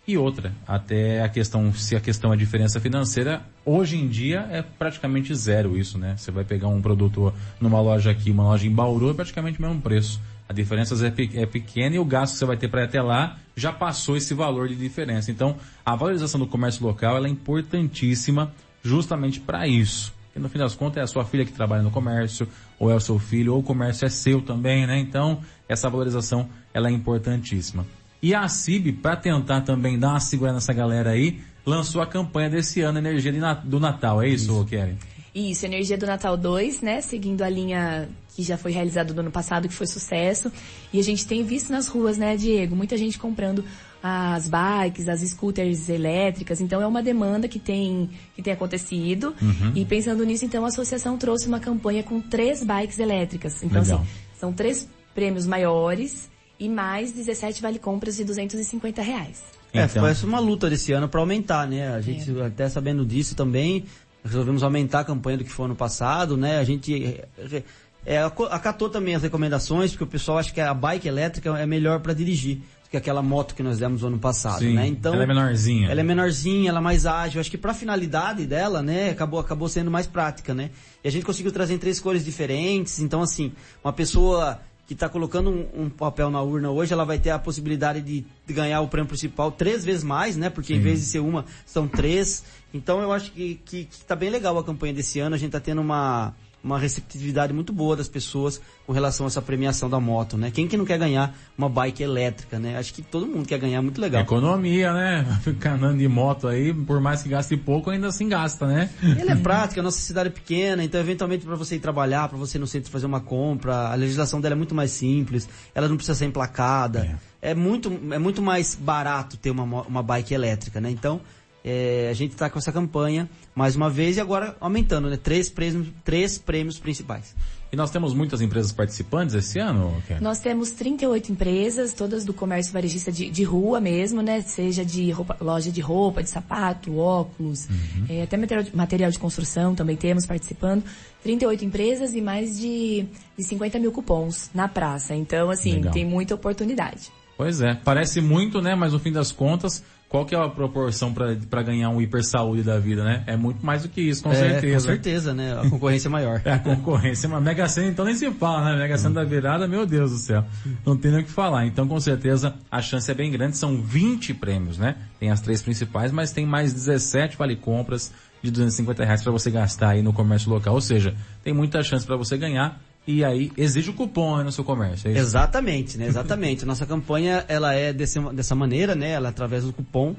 E outra, até a questão, se a questão é diferença financeira, hoje em dia é praticamente zero isso, né? Você vai pegar um produto numa loja aqui, uma loja em Bauru, é praticamente o mesmo preço. A diferença é, é pequena e o gasto que você vai ter para ir até lá já passou esse valor de diferença. Então, a valorização do comércio local ela é importantíssima justamente para isso. Porque no fim das contas é a sua filha que trabalha no comércio, ou é o seu filho, ou o comércio é seu também, né? Então, essa valorização ela é importantíssima. E a CIB, para tentar também dar uma segurada nessa galera aí, lançou a campanha desse ano, Energia do Natal. É isso, isso. Kelly? Isso, Energia do Natal 2, né? Seguindo a linha que já foi realizada no ano passado, que foi sucesso. E a gente tem visto nas ruas, né, Diego? Muita gente comprando as bikes, as scooters elétricas. Então é uma demanda que tem, que tem acontecido. Uhum. E pensando nisso, então a associação trouxe uma campanha com três bikes elétricas. Então, Legal. assim, são três prêmios maiores e mais 17 vale-compras de 250 reais. É, Então. foi essa uma luta desse ano para aumentar, né? A gente até sabendo disso também, resolvemos aumentar a campanha do que foi ano passado, né? A gente é, é, acatou também as recomendações, porque o pessoal acha que a bike elétrica é melhor para dirigir do que aquela moto que nós demos no ano passado, Sim, né? Então, ela é menorzinha. Ela é menorzinha, ela é mais ágil. Acho que para a finalidade dela, né, acabou, acabou sendo mais prática, né? E a gente conseguiu trazer em três cores diferentes. Então, assim, uma pessoa que está colocando um, um papel na urna hoje, ela vai ter a possibilidade de, de ganhar o prêmio principal três vezes mais, né? Porque em vez de ser uma, são três. Então, eu acho que, que, que tá bem legal a campanha desse ano. A gente tá tendo uma, uma receptividade muito boa das pessoas com relação a essa premiação da moto, né? Quem que não quer ganhar uma bike elétrica, né? Acho que todo mundo quer ganhar, muito legal. Economia, né? Ficar andando de moto aí, por mais que gaste pouco, ainda assim gasta, né? Ela é prática, a nossa cidade é pequena, então eventualmente para você ir trabalhar, para você ir no centro fazer uma compra, a legislação dela é muito mais simples, ela não precisa ser emplacada. É, muito, é muito mais barato ter uma, uma bike elétrica, né? Então, é, a gente está com essa campanha mais uma vez e agora aumentando, né? Três prêmios, três prêmios principais. E nós temos muitas empresas participantes esse ano, Kelly? Nós temos 38 empresas, todas do comércio varejista de, de rua mesmo, né? Seja de roupa- loja de roupa, de sapato, óculos, Uhum. eh, até material de, material de construção também temos participando. 38 empresas e mais de, de 50 mil cupons na praça. Então, assim, Legal. tem muita oportunidade. Pois é, parece muito, né? Mas no fim das contas, qual que é a proporção para ganhar um hiper saúde da vida, né? É muito mais do que isso, com É, certeza. Com certeza, né? A concorrência é maior. É a concorrência, mas Mega Sena então nem se fala, né? Mega Sena da virada, meu Deus do céu. Não tem nem o que falar. Então, com certeza, a chance é bem grande. São 20 prêmios, né? Tem as três principais, mas tem mais 17 vale compras de 250 reais para você gastar aí no comércio local. Ou seja, tem muita chance para você ganhar. E aí, exige o cupom aí no seu comércio. É isso? Exatamente, né? Exatamente. Nossa campanha, ela é desse, dessa maneira, né? Ela é através do cupom,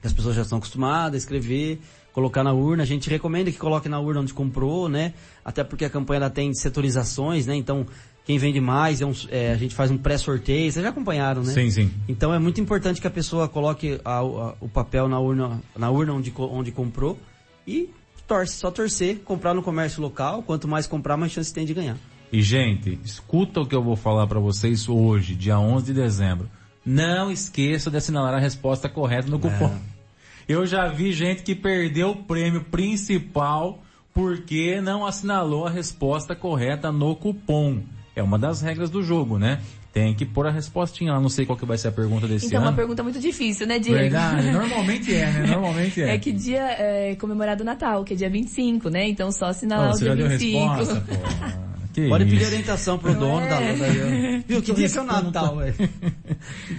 que as pessoas já estão acostumadas a escrever, colocar na urna. A gente recomenda que coloque na urna onde comprou, né? Até porque a campanha ela tem setorizações, né? Então, quem vende mais, é um- é, a gente faz um pré-sorteio. Vocês já acompanharam, né? Sim, sim. Então é muito importante que a pessoa coloque a- a- o papel na urna, na urna onde, onde comprou e torce, só torcer, comprar no comércio local. Quanto mais comprar, mais chance tem de ganhar. E, gente, escuta o que eu vou falar para vocês hoje, dia 11 de dezembro. Não esqueça de assinalar a resposta correta no cupom. Eu já vi gente que perdeu o prêmio principal porque não assinalou a resposta correta no cupom. É uma das regras do jogo, né? Tem que pôr a respostinha lá. Não sei qual que vai ser a pergunta desse Então, ano. uma pergunta muito difícil, né, Diego? Verdade, normalmente é, né? Normalmente é. É que dia é comemorado o Natal, que é dia 25, né? Então só assinalar Ô, o dia já deu 25. resposta, pô. Que Pode pedir isso. orientação pro dono da loja. Viu, que dia que é o Natal, velho?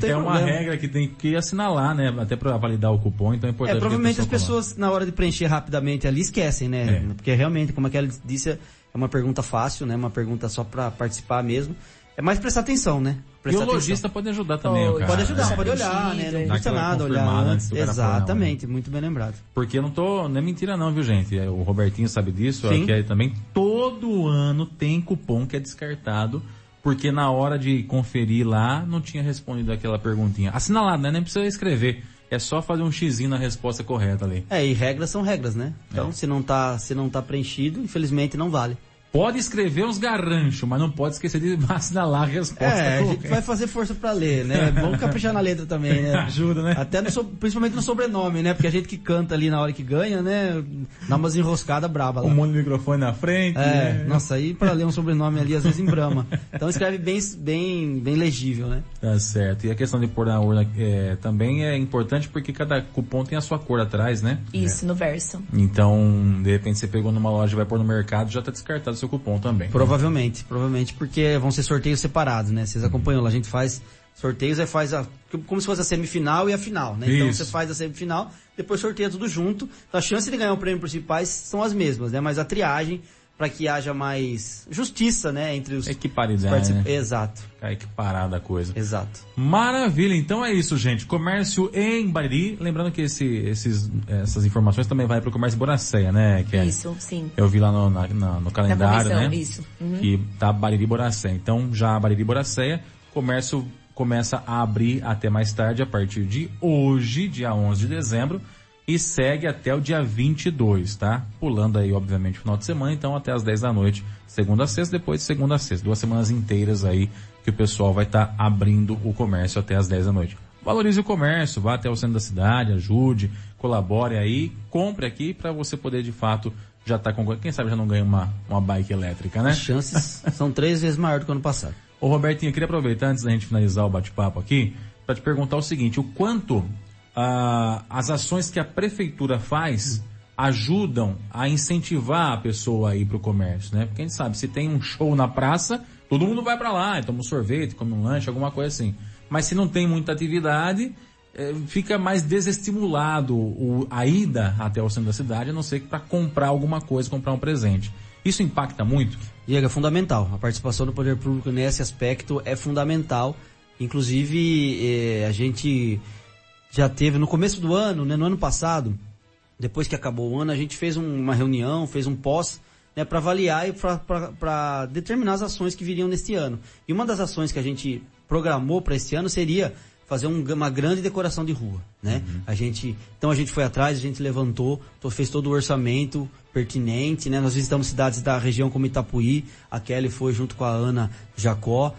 É uma problema. regra que tem que assinalar, né? Até pra validar o cupom, então é importante É, que a provavelmente as pessoas, na hora de preencher rapidamente ali, esquecem, né? É. Porque realmente, como a Kelly disse, é uma pergunta fácil, né? Uma pergunta só pra participar mesmo. É mais prestar atenção, né? E Prestar o atenção. lojista pode ajudar também, Pode. o cara. Pode ajudar, Tá pode olhar, né? Não custa nada olhar antes. do cara né? Exatamente, muito bem lembrado. Porque eu não tô, não é mentira não, viu gente? É, O Robertinho sabe disso, Sim. aqui aí também. Todo ano tem cupom que é descartado, porque na hora de conferir lá, não tinha respondido aquela perguntinha. Assinalado, né? Nem precisa escrever. É só fazer um xizinho na resposta correta ali. É, e regras são regras, né? Então, É. se não tá, se não tá preenchido, infelizmente não vale. Pode escrever uns garranchos, mas não pode esquecer de assinalar a resposta É, a gente vai fazer força pra ler, né? Vamos caprichar na letra também, né? Ajuda, né? Até no, so- principalmente no sobrenome, né? Porque a gente que canta ali na hora que ganha, né? Dá umas enroscadas braba lá. Um monte de microfone na frente. É, né? nossa, aí pra ler um sobrenome ali às vezes em brama. Então escreve bem, bem, bem legível, né? Tá certo. E a questão de pôr na urna é, também é importante porque cada cupom tem a sua cor atrás, né? Isso, no verso. Então, de repente você pegou numa loja e vai pôr no mercado, já tá descartado o seu cupom também. Provavelmente, provavelmente porque vão ser sorteios separados, né? Vocês acompanham lá, a gente faz sorteios e faz a, como se fosse a semifinal e a final, né? Então Isso. você faz a semifinal, depois sorteia tudo junto. Então, as chances de ganhar o prêmio principais são as mesmas, né? Mas a triagem para que haja mais justiça, né, entre os Equiparidade, participantes. né? Exato, Ficar equiparada a coisa. exato. Maravilha, então é isso, gente. Comércio em Bariri. Lembrando que esse, esses, essas informações também vai para o comércio Boracéia, né, Kelly? Isso, sim. Eu vi lá no, na- na- no calendário, comissão, né? isso. Uhum. Que tá Bariri Boracéia. Então, já Bariri Boracéia, comércio começa a abrir até mais tarde, a partir de hoje, dia 11 de dezembro, e segue até o dia 22, tá? Pulando aí, obviamente, o final de semana, então até as 10 da noite, segunda a sexta, depois de segunda a sexta. Duas semanas inteiras aí que o pessoal vai estar abrindo o comércio até as 10 da noite. Valorize o comércio, vá até o centro da cidade, ajude, colabore aí, compre aqui para você poder de fato já estar com, quem sabe já não ganha uma, uma bike elétrica, né? As chances são três vezes maior do que ano passado. Ô Robertinho, eu queria aproveitar antes da gente finalizar o bate-papo aqui, para te perguntar o seguinte, o quanto as ações que a prefeitura faz ajudam a incentivar a pessoa a ir para o comércio, né? Porque a gente sabe, se tem um show na praça, todo mundo vai para lá, toma um sorvete, come um lanche, alguma coisa assim. Mas se não tem muita atividade, eh, fica mais desestimulado a ida até o centro da cidade, a não ser que para comprar alguma coisa, comprar um presente. Isso impacta muito? Diego, é fundamental. A participação do poder público nesse aspecto é fundamental. Inclusive, eh, a gente já teve no começo do ano, né, no ano passado, depois que acabou o ano, a gente fez um- uma reunião, fez um pós, né, para avaliar e para determinar as ações que viriam neste ano. E uma das ações que a gente programou para esse ano seria fazer um- uma grande decoração de rua, né? A gente, então a gente foi atrás, a gente levantou, to- fez todo o orçamento pertinente, né? Nós visitamos cidades da região como Itapuí, a Kelly foi junto com a Ana Jacó,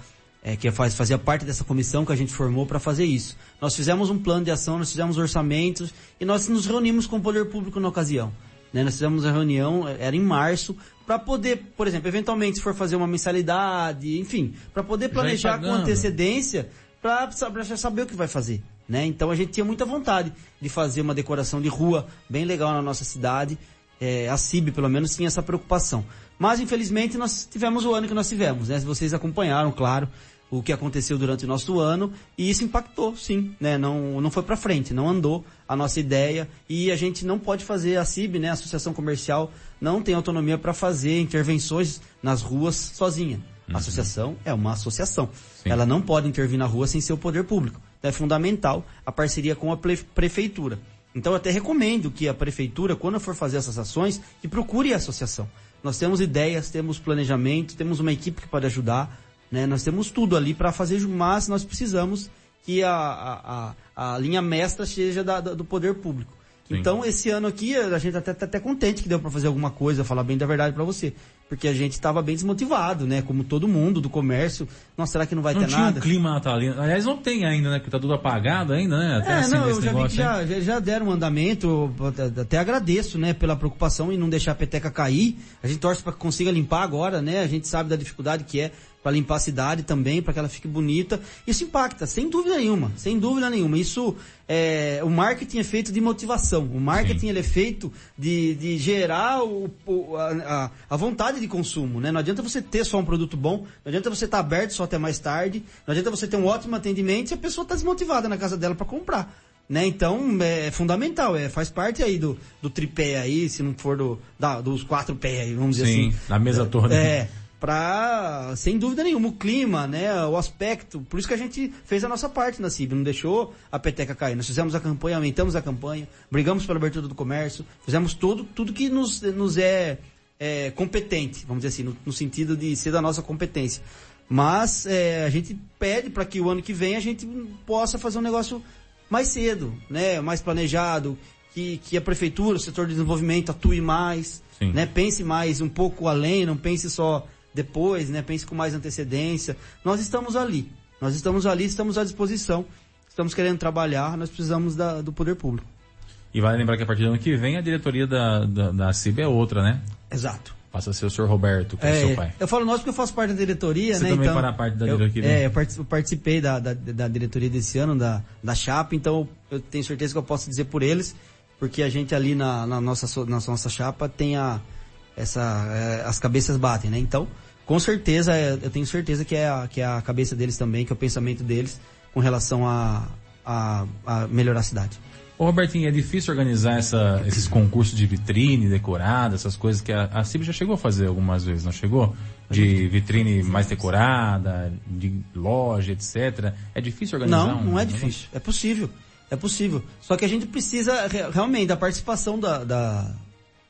é, que faz, fazia parte dessa comissão que a gente formou para fazer isso. Nós fizemos um plano de ação, nós fizemos orçamentos e nós nos reunimos com o poder público na ocasião. Né? Nós fizemos a reunião, era em março, para poder, por exemplo, eventualmente se for fazer uma mensalidade, enfim, para poder planejar com antecedência para saber o que vai fazer. Né? Então a gente tinha muita vontade de fazer uma decoração de rua bem legal na nossa cidade. É, a CIB, pelo menos, tinha essa preocupação. Mas, infelizmente, nós tivemos o ano que nós tivemos. Né? Vocês acompanharam, claro, o que aconteceu durante o nosso ano. E isso impactou, sim. Né? Não, não foi para frente, não andou a nossa ideia. E a gente não pode fazer, a CIB, né? a Associação Comercial, não tem autonomia para fazer intervenções nas ruas sozinha. A associação é uma associação. Sim. Ela não pode intervir na rua sem ser o poder público. Então é fundamental a parceria com a prefeitura. Então eu até recomendo que a prefeitura, quando for fazer essas ações, que procure a associação. Nós temos ideias, temos planejamento, temos uma equipe que pode ajudar, né? Nós temos tudo ali para fazer, mas nós precisamos que a, a, a, a linha mestra seja da- da- do poder público. Sim. Então, esse ano aqui, a gente até tá até contente que deu para fazer alguma coisa, falar bem da verdade para você. Porque a gente estava bem desmotivado, né? Como todo mundo do comércio. Nossa, será que não vai não ter tinha nada? um clima natalino. Aliás, não tem ainda, né? Porque tá tudo apagado ainda, né? Até É, assim, não, eu já vi negócio que aí. já, já, deram um andamento, até- até agradeço, né, pela preocupação em não deixar a peteca cair. A gente torce para que consiga limpar agora, né? A gente sabe da dificuldade que é para limpar a cidade também, para que ela fique bonita. Isso impacta, sem dúvida nenhuma, sem dúvida nenhuma. Isso é, o marketing é feito de motivação. O marketing ele é feito de, de gerar o, o- a, a- vontade de consumo, né? Não adianta você ter só um produto bom, não adianta você estar aberto só até mais tarde, não adianta você ter um ótimo atendimento se a pessoa está desmotivada na casa dela para comprar. Né? Então é fundamental, é, faz parte aí do, do tripé aí, se não for do, da- dos quatro pés aí, vamos dizer Sim, assim. da mesa toda. É, pra, sem dúvida nenhuma, o clima, né, o aspecto, por isso que a gente fez a nossa parte na CIB, não deixou a peteca cair. Nós fizemos a campanha, aumentamos a campanha, brigamos pela abertura do comércio, fizemos tudo, tudo que nos, nos é, é, competente, vamos dizer assim, no, no sentido de ser da nossa competência. Mas é, a gente pede para que o ano que vem a gente possa fazer um negócio mais cedo, né, mais planejado, que, que a prefeitura, o setor de desenvolvimento atue mais, Sim. né, pense mais um pouco além, não pense só depois, né, pense com mais antecedência. Nós estamos ali, nós estamos ali, estamos à disposição, estamos querendo trabalhar, nós precisamos da- do poder público. E vale lembrar que a partir do ano que vem a diretoria da, da, da CIB é outra, né? Exato. Passa a ser o senhor Roberto, que é, seu pai. eu falo nós porque eu faço parte da diretoria, Você né? também então, fará parte da eu- diretoria? É, eu partici- eu participei da, da, da diretoria desse ano, da, da chapa, então eu tenho certeza que eu posso dizer por eles, porque a gente ali na, na nossa, na nossa chapa tem a, essa, é, as cabeças batem, né? Então, com certeza, é, eu tenho certeza que é, a, que é a cabeça deles também, que é o pensamento deles com relação a, a, a melhorar a cidade. Ô Robertinho, é difícil organizar essa, esses concursos de vitrine decorada, essas coisas que a, a CIB já chegou a fazer algumas vezes, não chegou? De vitrine mais decorada, de loja, etc. É difícil organizar Não, um não é difícil. É possível. É possível. Só que a gente precisa re- realmente da participação da, da,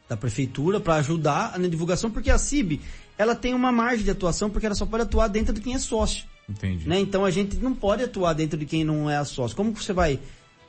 da prefeitura para ajudar na divulgação, porque a CIB ela tem uma margem de atuação, porque ela só pode atuar dentro de quem é sócio. Entendi. Né? Então a gente não pode atuar dentro de quem não é sócio. Como que você vai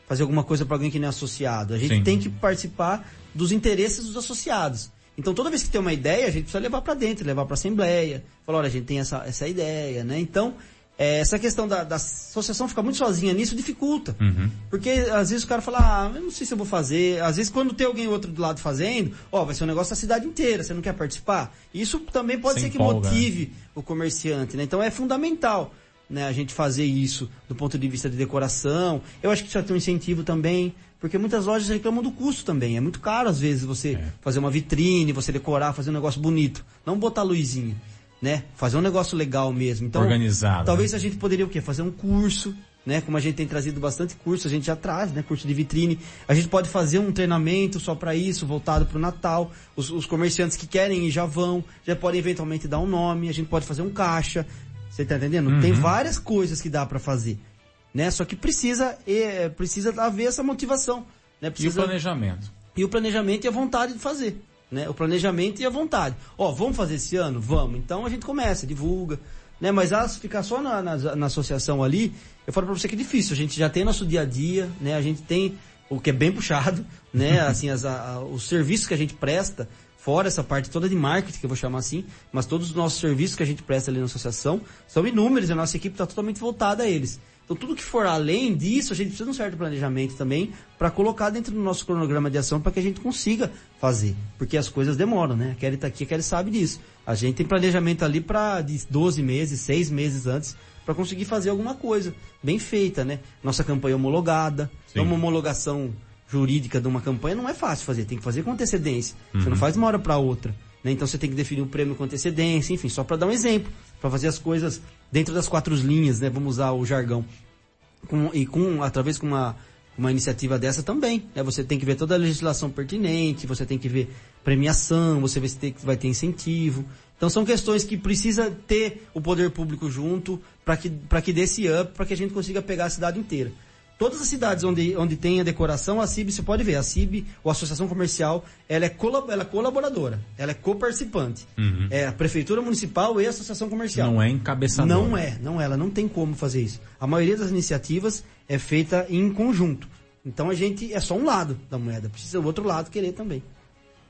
fazer alguma coisa para alguém que não é associado? A gente Sim. tem que participar dos interesses dos associados. Então toda vez que tem uma ideia, a gente precisa levar para dentro, levar para assembleia, falar, olha, a gente tem essa, essa ideia, né? Então, é, essa questão da, da associação ficar muito sozinha nisso dificulta. Uhum. Porque às vezes o cara fala, ah, eu não sei se eu vou fazer. Às vezes quando tem alguém outro do lado fazendo, ó, vai ser um negócio da cidade inteira, você não quer participar? Isso também pode Você ser que né? motive o comerciante, né? Então é fundamental, né, a gente fazer isso do ponto de vista de decoração. Eu acho que isso vai ter um incentivo também, porque muitas lojas reclamam do custo também. É muito caro às vezes você É. fazer uma vitrine, você decorar, fazer um negócio bonito, não botar luzinha, né? Fazer um negócio legal mesmo. Então, Organizado, Talvez a gente poderia o quê? Fazer um curso, né? Como a gente tem trazido bastante curso, a gente já traz, né? Curso de vitrine. A gente pode fazer um treinamento só para isso, voltado para o Natal. Os, os comerciantes que querem ir já vão, já podem eventualmente dar um nome. A gente pode fazer um caixa. Você tá entendendo? Uhum. Tem várias coisas que dá para fazer, né? Só que precisa, é, precisa haver essa motivação, né? E o Precisa planejamento? e o planejamento e a vontade de fazer. Né? O planejamento e a vontade. Ó, vamos fazer esse ano? Vamos. Então a gente começa, divulga. Né? Mas se ficar só na, na, na associação ali, eu falo pra você que é difícil. A gente já tem nosso dia a dia, né? A gente tem o que é bem puxado, né? Assim, as, a- os serviços que a gente presta, fora essa parte toda de marketing, que eu vou chamar assim, mas todos os nossos serviços que a gente presta ali na associação são inúmeros e a nossa equipe está totalmente voltada a eles. Então tudo que for além disso, a gente precisa de um certo planejamento também para colocar dentro do nosso cronograma de ação para que a gente consiga fazer. Porque as coisas demoram, né? A Kelly tá aqui, a Kelly sabe disso. A gente tem planejamento ali para de 12 meses, 6 meses antes, para conseguir fazer alguma coisa bem feita, né? Nossa campanha homologada, Sim. uma homologação jurídica de uma campanha não é fácil fazer, tem que fazer com antecedência. Você Uhum. não faz de uma hora para outra. Né? Então você tem que definir o prêmio com antecedência, enfim, só para dar um exemplo, para fazer as coisas dentro das quatro linhas, né? Vamos usar o jargão. Com- e com através com uma uma iniciativa dessa também, né? Você tem que ver toda a legislação pertinente, você tem que ver premiação, você vê se tem- vai ter incentivo. Então são questões que precisa ter o poder público junto para que para que dê esse up, para que a gente consiga pegar a cidade inteira. Todas as cidades onde, onde tem a decoração, a CIB, você pode ver, a CIB, ou Associação Comercial, ela é, colab ela é colaboradora, ela é coparticipante. Uhum. É a Prefeitura Municipal e a Associação Comercial. Não é encabeçador. Não é, não é, ela não tem como fazer isso. A maioria das iniciativas é feita em conjunto. Então a gente é só um lado da moeda, precisa o outro lado querer também.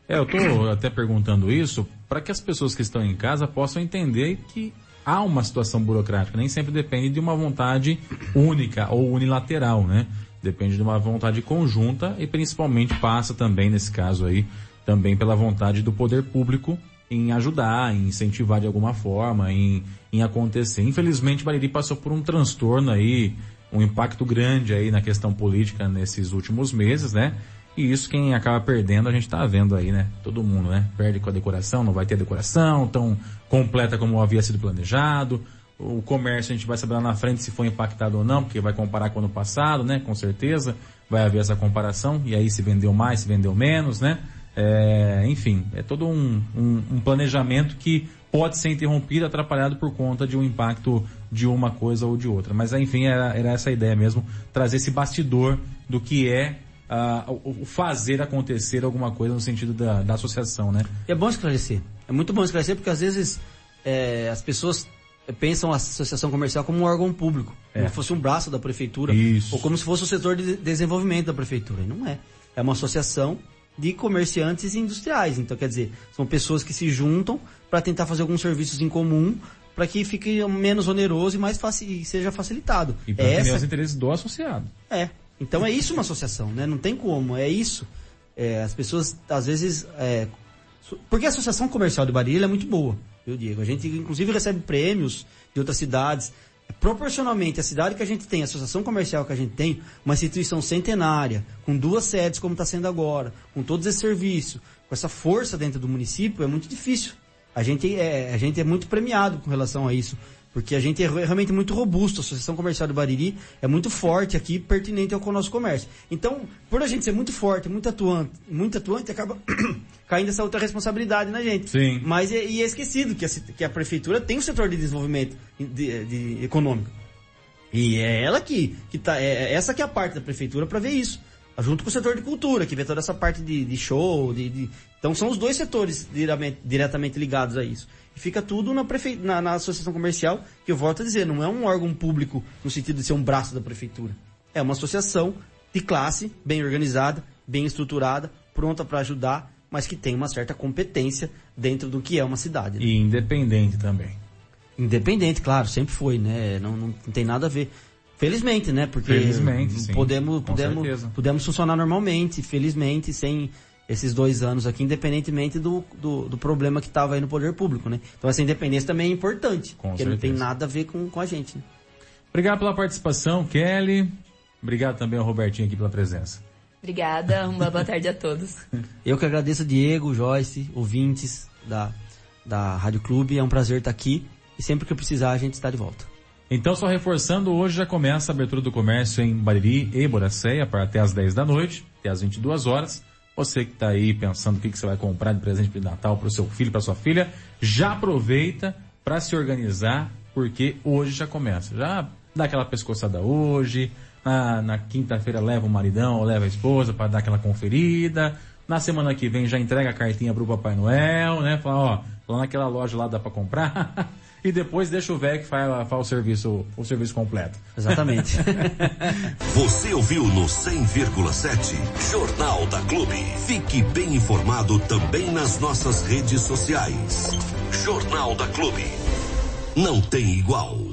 É, eu tô até perguntando isso para que as pessoas que estão em casa possam entender que há uma situação burocrática, nem sempre depende de uma vontade única ou unilateral, né? Depende de uma vontade conjunta e principalmente passa também nesse caso aí também pela vontade do poder público em ajudar, em incentivar de alguma forma, em, em acontecer. Infelizmente, Bariri passou por um transtorno aí, um impacto grande aí na questão política nesses últimos meses, né? E isso quem acaba perdendo, a gente tá vendo aí, né? Todo mundo, né? Perde com a decoração, não vai ter decoração tão completa como havia sido planejado. O comércio a gente vai saber lá na frente se foi impactado ou não, porque vai comparar com o ano passado, né? Com certeza vai haver essa comparação. E aí se vendeu mais, se vendeu menos, né? É, enfim, é todo um, um, um planejamento que pode ser interrompido, atrapalhado por conta de um impacto de uma coisa ou de outra. Mas enfim, era, era essa a ideia mesmo, trazer esse bastidor do que é uh, o, fazer acontecer alguma coisa no sentido da, da associação, né? É bom esclarecer. É muito bom esclarecer porque às vezes é, as pessoas pensam a associação comercial como um órgão público, É. como se fosse um braço da prefeitura, Isso. ou como se fosse o setor de desenvolvimento da prefeitura. E não é. É uma associação de comerciantes e industriais. Então, quer dizer, são pessoas que se juntam para tentar fazer alguns serviços em comum para que fique menos oneroso e mais faci e seja facilitado. E para é essa os interesses do associado. é. Então é isso uma associação, né? Não tem como, é isso. É, as pessoas, às vezes, é, porque a associação comercial de Bariri ela é muito boa, viu, Diego? A gente, inclusive, recebe prêmios de outras cidades. Proporcionalmente, a cidade que a gente tem, a associação comercial que a gente tem, uma instituição centenária, com duas sedes, como está sendo agora, com todos esses serviços, com essa força dentro do município, é muito difícil. A gente é, a gente é muito premiado com relação a isso. Porque a gente é re- realmente muito robusto, a Associação Comercial do Bariri é muito forte aqui, pertinente ao nosso comércio. Então, por a gente ser muito forte, muito atuante, muito atuante, acaba caindo essa outra responsabilidade na gente. Sim. Mas é, e é esquecido que a, que a prefeitura tem um setor de desenvolvimento de, de- econômico. E é ela que, que tá, é é essa que é a parte da prefeitura para ver isso. Junto com o setor de cultura, que vê toda essa parte de, de show, de, de- Então são os dois setores diretamente, diretamente ligados a isso. E fica tudo na, prefe... na, na associação comercial, que eu volto a dizer, não é um órgão público no sentido de ser um braço da prefeitura. É uma associação de classe, bem organizada, bem estruturada, pronta para ajudar, mas que tem uma certa competência dentro do que é uma cidade. né? E independente também. Independente, claro, sempre foi, né? Não, não, não tem nada a ver. Felizmente, né? Porque Felizmente, sim, podemos, com podemos, certeza. podemos funcionar normalmente, felizmente, sem esses dois anos aqui, independentemente do, do, do problema que estava aí no poder público, né? Então essa independência também é importante, Com porque não tem certeza. nada a ver com, com a gente. Né? Obrigado pela participação, Kelly. Obrigado também ao Robertinho aqui pela presença. Obrigada, uma boa tarde a todos. Eu que agradeço Diego, Joyce, ouvintes da, da Rádio Clube, é um prazer estar aqui e sempre que eu precisar a gente está de volta. Então, só reforçando, hoje já começa a abertura do comércio em Bariri e Boracéia para até as 10 da noite, até as 22 horas. Você que está aí pensando o que, que você vai comprar de presente de Natal para o seu filho, para sua filha, já aproveita para se organizar, porque hoje já começa. Já dá aquela pescoçada hoje, na, na quinta-feira leva o maridão ou leva a esposa para dar aquela conferida. Na semana que vem já entrega a cartinha pro Papai Noel, né? Fala, ó, lá naquela loja lá dá para comprar. e depois deixa o velho que faz, faz o serviço, o serviço completo. Exatamente. Você ouviu no 100,7 Jornal da Clube. Fique bem informado também nas nossas redes sociais. Jornal da Clube. Não tem igual.